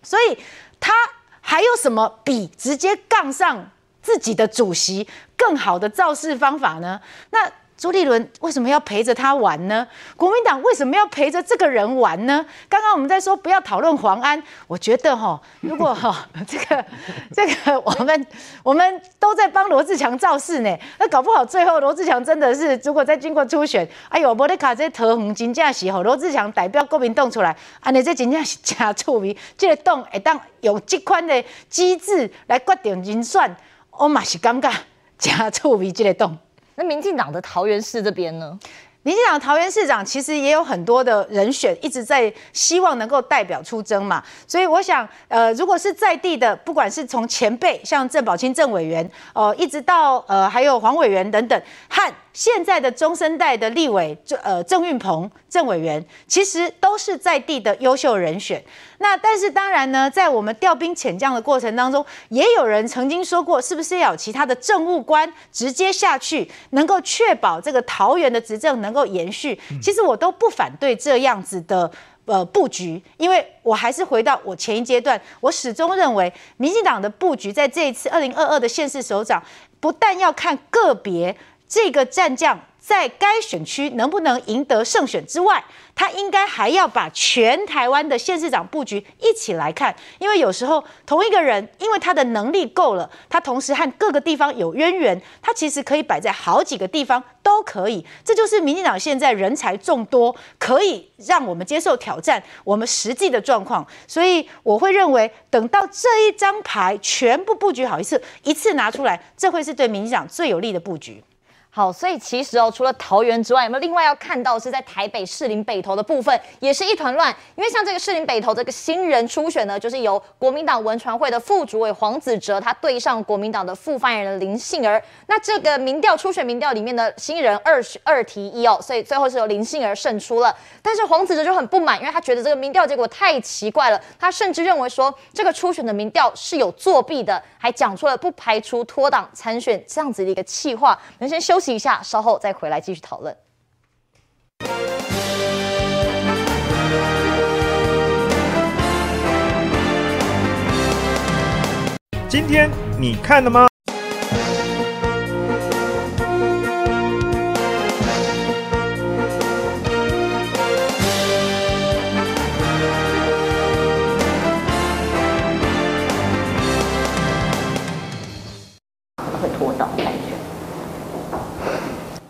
所以他还有什么比直接杠上自己的主席更好的造势方法呢？那。朱立伦为什么要陪着他玩呢？国民党为什么要陪着这个人玩呢？刚刚我们在说不要讨论黄安，我觉得哈，如果哈这个这个我们我们都在帮罗志强造势呢，那搞不好最后罗志强真的是如果再经过初选，哎呦，莫得卡这桃园真正是吼罗志强代表国民党出来，安尼这真正是真趣味，这个党会当用这款的机制来决定人选，我嘛是感觉真趣味这个党。那民进党的桃园市这边呢？民进党桃园市长其实也有很多的人选，一直在希望能够代表出征嘛。所以我想，呃，如果是在地的，不管是从前辈像郑宝清郑委员，呃，一直到呃还有黄委员等等，和现在的中生代的立委郑呃郑运鹏郑委员，其实都是在地的优秀人选。那但是当然呢，在我们调兵遣将的过程当中，也有人曾经说过，是不是要有其他的政务官直接下去，能够确保这个桃园的执政能够延续？其实我都不反对这样子的呃布局，因为我还是回到我前一阶段，我始终认为，民进党的布局在这一次二零二二的县市首长，不但要看个别这个战将。在该选区能不能赢得胜选之外，他应该还要把全台湾的县市长布局一起来看，因为有时候同一个人，因为他的能力够了，他同时和各个地方有渊源，他其实可以摆在好几个地方都可以。这就是民进党现在人才众多，可以让我们接受挑战，我们实际的状况。所以我会认为，等到这一张牌全部布局好一次，一次拿出来，这会是对民进党最有利的布局。好，所以其实哦，除了桃园之外，有没有另外要看到是在台北士林北投的部分，也是一团乱。因为像这个士林北投这个新人初选呢，就是由国民党文传会的副主委黄子哲，他对上国民党的副发言人林杏儿。那这个民调初选民调里面的新人二二提一哦，所以最后是由林杏儿胜出了。但是黄子哲就很不满，因为他觉得这个民调结果太奇怪了，他甚至认为说这个初选的民调是有作弊的，还讲出了不排除脱党参选这样子的一个气话。能先休息一下，稍后再回来继续讨论。今天你看了吗？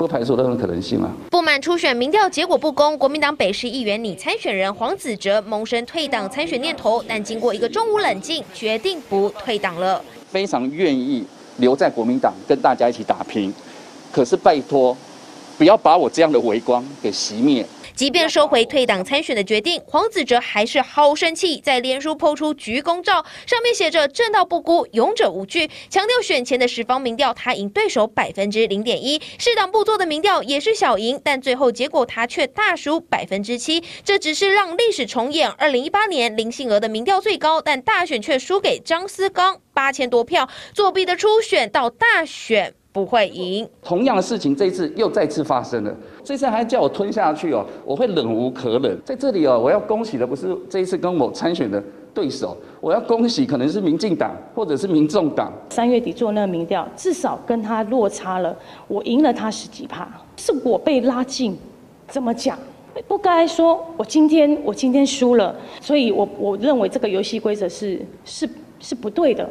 不排除任何可能性啊！不满初选民调结果不公，国民党北市议员拟参选人黄子哲萌生退党参选念头，但经过一个中午冷静，决定不退党了。非常愿意留在国民党跟大家一起打拼，可是拜托，不要把我这样的微光给熄灭。即便收回退党参选的决定，黄子哲还是好生气，在脸书 PO 出鞠躬照，上面写着“正道不孤，勇者无惧”，强调选前的十方民调他赢对手百分之零点一，市党部做的民调也是小赢，但最后结果他却大输百分之七，这只是让历史重演。二零一八年林信娥的民调最高，但大选却输给张思刚八千多票，作弊的初选到大选。不会赢。同样的事情，这一次又再次发生了。这次还叫我吞下去哦，我会忍无可忍。在这里哦，我要恭喜的不是这一次跟我参选的对手，我要恭喜可能是民进党或者是民众党。三月底做那个民调，至少跟他落差了，我赢了他十几趴，是我被拉近。怎么讲？不该说我今天我今天输了，所以我我认为这个游戏规则是是是不对的，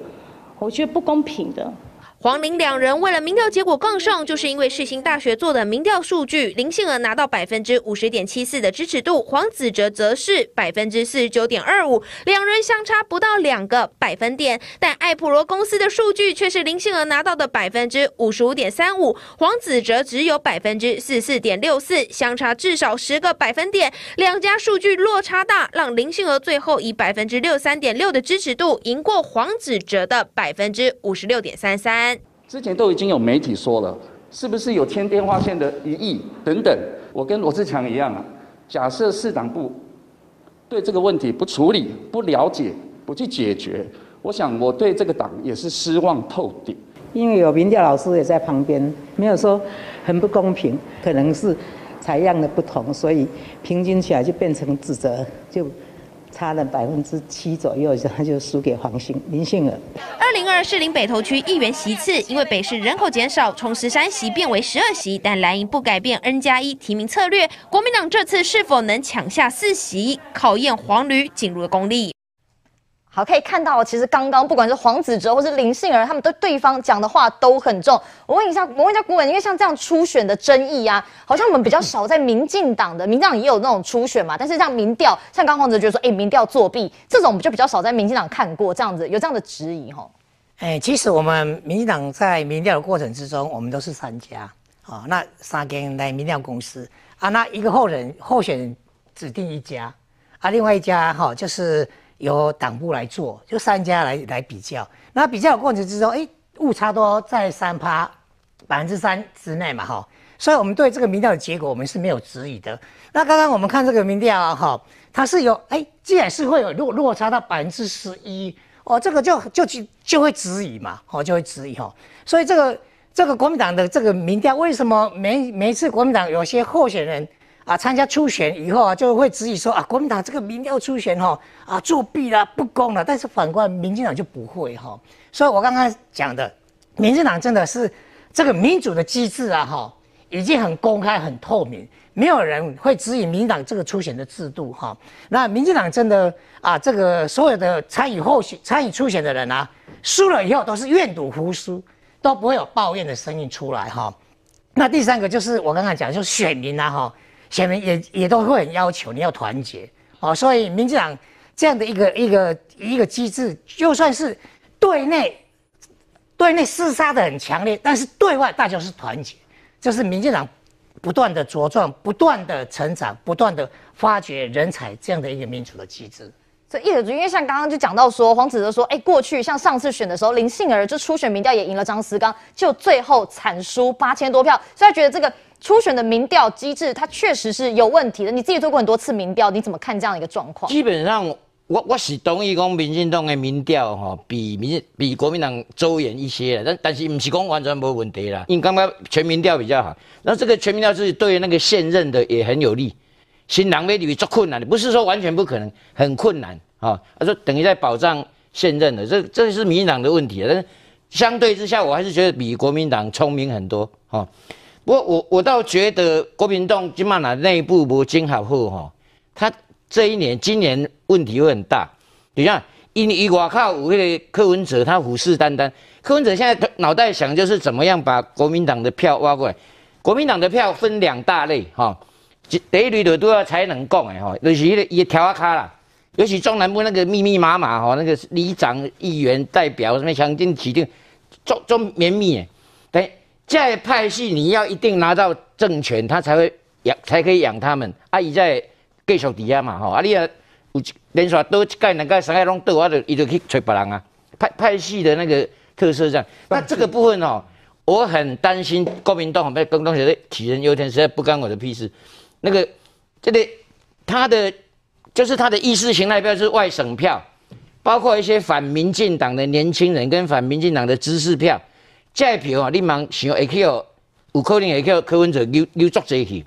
我觉得不公平的。黄林两人为了民调结果更胜，就是因为世新大学做的民调数据，林信儿拿到百分之五十点七四的支持度，黄子哲则是百分之四十九点二五，两人相差不到两个百分点。但艾普罗公司的数据却是林信儿拿到的百分之五十五点三五，黄子哲只有百分之四十四点六四，相差至少十个百分点。两家数据落差大，让林信儿最后以百分之六十三点六的支持度赢过黄子哲的百分之五十六点三三。之前都已经有媒体说了，是不是有牵电话线的疑义等等？我跟罗志强一样啊，假设市党部对这个问题不处理、不了解、不去解决，我想我对这个党也是失望透顶。因为有民调老师也在旁边，没有说很不公平，可能是采样的不同，所以平均起来就变成指责就。差了百分之七左右，然后就输给黄兴林信儿。二零二士林北投区议员席次，因为北市人口减少，从十三席变为十二席，但蓝营不改变 N 加一提名策略。国民党这次是否能抢下四席，考验黄驴进入的功力。好，可以看到，其实刚刚不管是黄子哲或是林信儿，他们对对方讲的话都很重。我问一下，我问一下顾问，因为像这样初选的争议啊，好像我们比较少在民进党的，民进党也有那种初选嘛，但是像民调，像刚黄子哲说，哎、民调作弊，这种我们就比较少在民进党看过这样子，有这样的质疑哈。哎、欸，其实我们民进党在民调的过程之中，我们都是三家啊、哦，那三间来民调公司啊，那一个候人候选人指定一家啊，另外一家哈、就是。由党部来做，就三家来来比较，那比较的过程之中，哎，误差都在三趴百分之三之内嘛，哈，所以我们对这个民调的结果，我们是没有质疑的。那刚刚我们看这个民调啊，哈，它是有，哎，既然是会有落落差到百分之十一，哦，这个就就就就会质疑嘛，哦，就会质疑哈，所以这个这个国民党的这个民调，为什么每每次国民党有些候选人？啊，参加初选以后啊，就会质疑说啊，国民党这个民调初选哈啊作弊了，不公了。但是反观民进党就不会哈，所以我刚刚讲的，民进党真的是这个民主的机制啊哈，已经很公开、很透明，没有人会质疑民进党这个初选的制度哈。那民进党真的啊，这个所有的参与候选、参与初选的人啊，输了以后都是愿赌服输，都不会有抱怨的声音出来哈。那第三个就是我刚刚讲，就是选民啊哈。选民也也都会很要求你要团结哦，所以民进党这样的一个一个一个机制，就算是对内对内厮杀的很强烈，但是对外大家是团结，就是民进党不断的茁壮、不断的成长、不断的发掘人才这样的一个民主的机制。所以叶德因为像刚刚就讲到说，黄子哲说，哎，过去像上次选的时候，林幸儿就初选民调也赢了张思刚，就最后惨输八千多票，所以觉得这个。初选的民调机制，它确实是有问题的。你自己做过很多次民调，你怎么看这样一个状况？基本上，我我是同意讲民进党的民调哈，比民比国民党周延一些，但但是不是讲完全没问题啦。因为刚刚全民调比较好，那这个全民调是对那个现任的也很有利。新党没理做困难的，不是说完全不可能，很困难啊。他说等于在保障现任的，这这是民进党的问题。但是相对之下，我还是觉得比国民党聪明很多哈。我我我倒觉得国民党今嘛那内部不经好后哈，他这一年今年问题会很大。你看，因为外靠有那个柯文哲，他虎视眈眈。柯文哲现在脑袋想就是怎么样把国民党的票挖过来。国民党的票分两大类哈，第一类的都要才能讲的哈，就是一个一条卡啦，尤其中南部那个密密麻麻哈，那个里长、议员、代表什么强劲起定，中中绵密诶，对。在派系，你要一定拿到政权，他才会养，才可以养他们。阿姨在继续底下嘛，吼，啊你啊有连续多一届、两届、三届拢倒，我就伊就去找别人啊。派派系的那个特色这样。那这个部分哦，我很担心国民党被更多写的杞人忧天，实在不干我的屁事。那个这个他的就是他的意识形态票是外省票，包括一些反民进党的年轻人跟反民进党的知识票。这票啊，你茫想会去哦，有可能会去柯文哲溜溜足这去，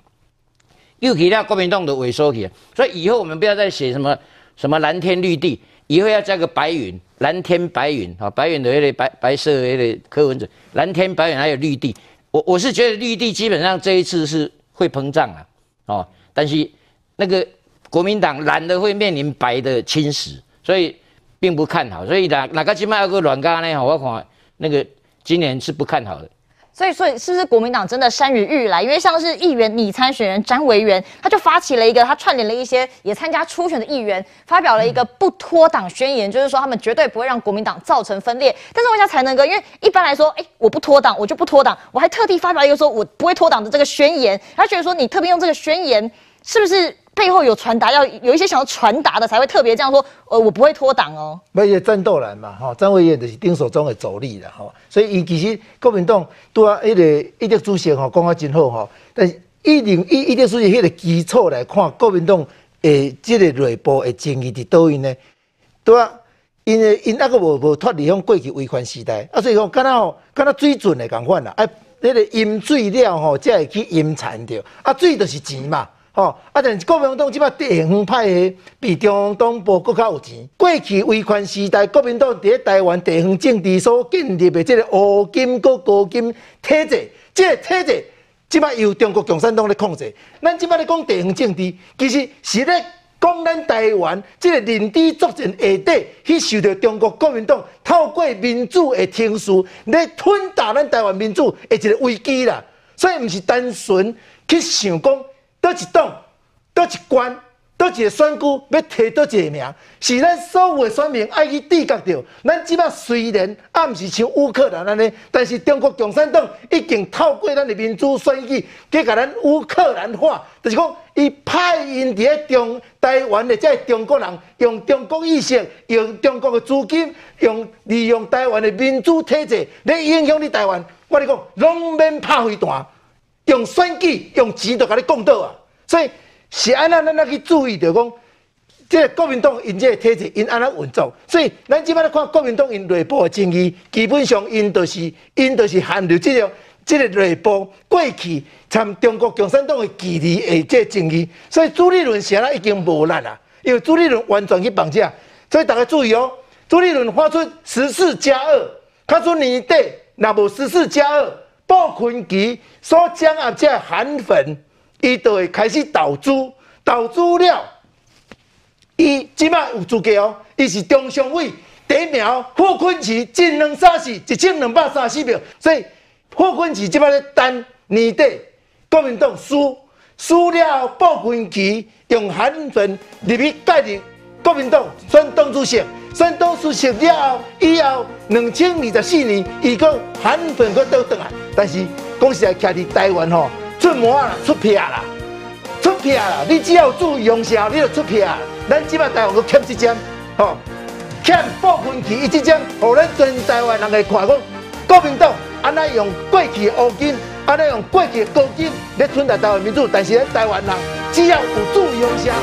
又去了国民党的萎缩去，所以以后我们不要再写什么什么蓝天绿地，以后要加个白云，蓝天白云啊，白云的那个白白色的那个柯文哲，蓝天白云还有绿地，我我是觉得绿地基本上这一次是会膨胀啊，哦，但是那个国民党蓝的会面临白的侵蚀，所以并不看好，所以哪哪个起码有个软咖呢？我看那个。今年是不看好的。所以，所以是不是国民党真的山雨欲来？因为像是议员拟参选人詹维元，他就发起了一个，他串联了一些也参加初选的议员，发表了一个不脱党宣言，就是说他们绝对不会让国民党造成分裂。但是问一下才能哥，因为一般来说，哎，我不脱党，我就不脱党，我还特地发表一个说我不会脱党的这个宣言，他觉得说你特别用这个宣言，是不是？背后有传达，要有一些想要传达的，才会特别这样说。呃，我不会脱党哦。那些战斗蓝嘛，哈，张维燕就是丁守中的主力了，哈。所以，伊其实国民党对啊，一个一个主席哈，讲啊真好哈。但是，一零一一个主席迄个基础来看，国民党诶，这个内部的争议伫倒位呢？对啊，因为因那个无无脱离向过去维权时代，啊，所以讲，敢若吼，敢若水准的共款啦，啊，那个饮水了吼，才会去饮残掉，啊，水就是钱嘛。哦，啊！但是国民党即摆地方派的比中央党部更较有钱。过去威权时代，国民党伫咧台湾地方政治所建立的这个乌金搁高金体制，这个体制即摆由中国共产党咧控制。咱即摆咧讲地方政治，其实是咧讲咱台湾这个认知作战下底去受到中国国民党透过民主的程序来吞打咱台湾民主的一个危机啦。所以毋是单纯去想讲。倒一党，倒一关，倒一个选举要提倒一个名，是咱所有的选民爱去知觉到。咱即摆虽然啊，毋是像乌克兰安尼，但是中国共产党已经透过咱的民主选举，去甲咱乌克兰化，就是讲伊派因伫咧中台湾的这中国人，用中国意识，用中国的资金，用利用台湾的民主体制来影响你台湾。我你讲，拢免拍飞弹。用选举用钱就甲你讲倒啊，所以是安那咱去注意着讲，即个国民党因即个体制因安那运作，所以咱即摆咧看国民党因内部的争议，基本上因就是因就是含着即个这个内部过去参中国共产党的距离的即个争议，所以朱立伦现在已经无力啊，因为朱立伦完全去绑架，所以大家注意哦，朱立伦发出十四加二，他说年底若无十四加二。布坤奇所掌握这韩粉，伊就会开始投资，投资了，伊即摆有资格哦，伊是中常委第一名哦。霍坤奇进两三四，一千两百三四票，所以霍坤奇即摆咧等年底国民党输，输了布坤奇用韩粉入去带领国民党选党主席。选党主席了后，以后两千二十四年，伊个韩粉个倒转来，但是讲实在，徛伫台湾吼，出毛啦，出票啦，出票啦，你只要注意用啥，你就出票。咱即摆台湾个欠一针，吼，欠部分去一针，互咱全台湾人来看讲，国民党安那用过去的乌金，安那用过去的高金来吞台台湾民主，但是咱台湾人只要有注意用啥。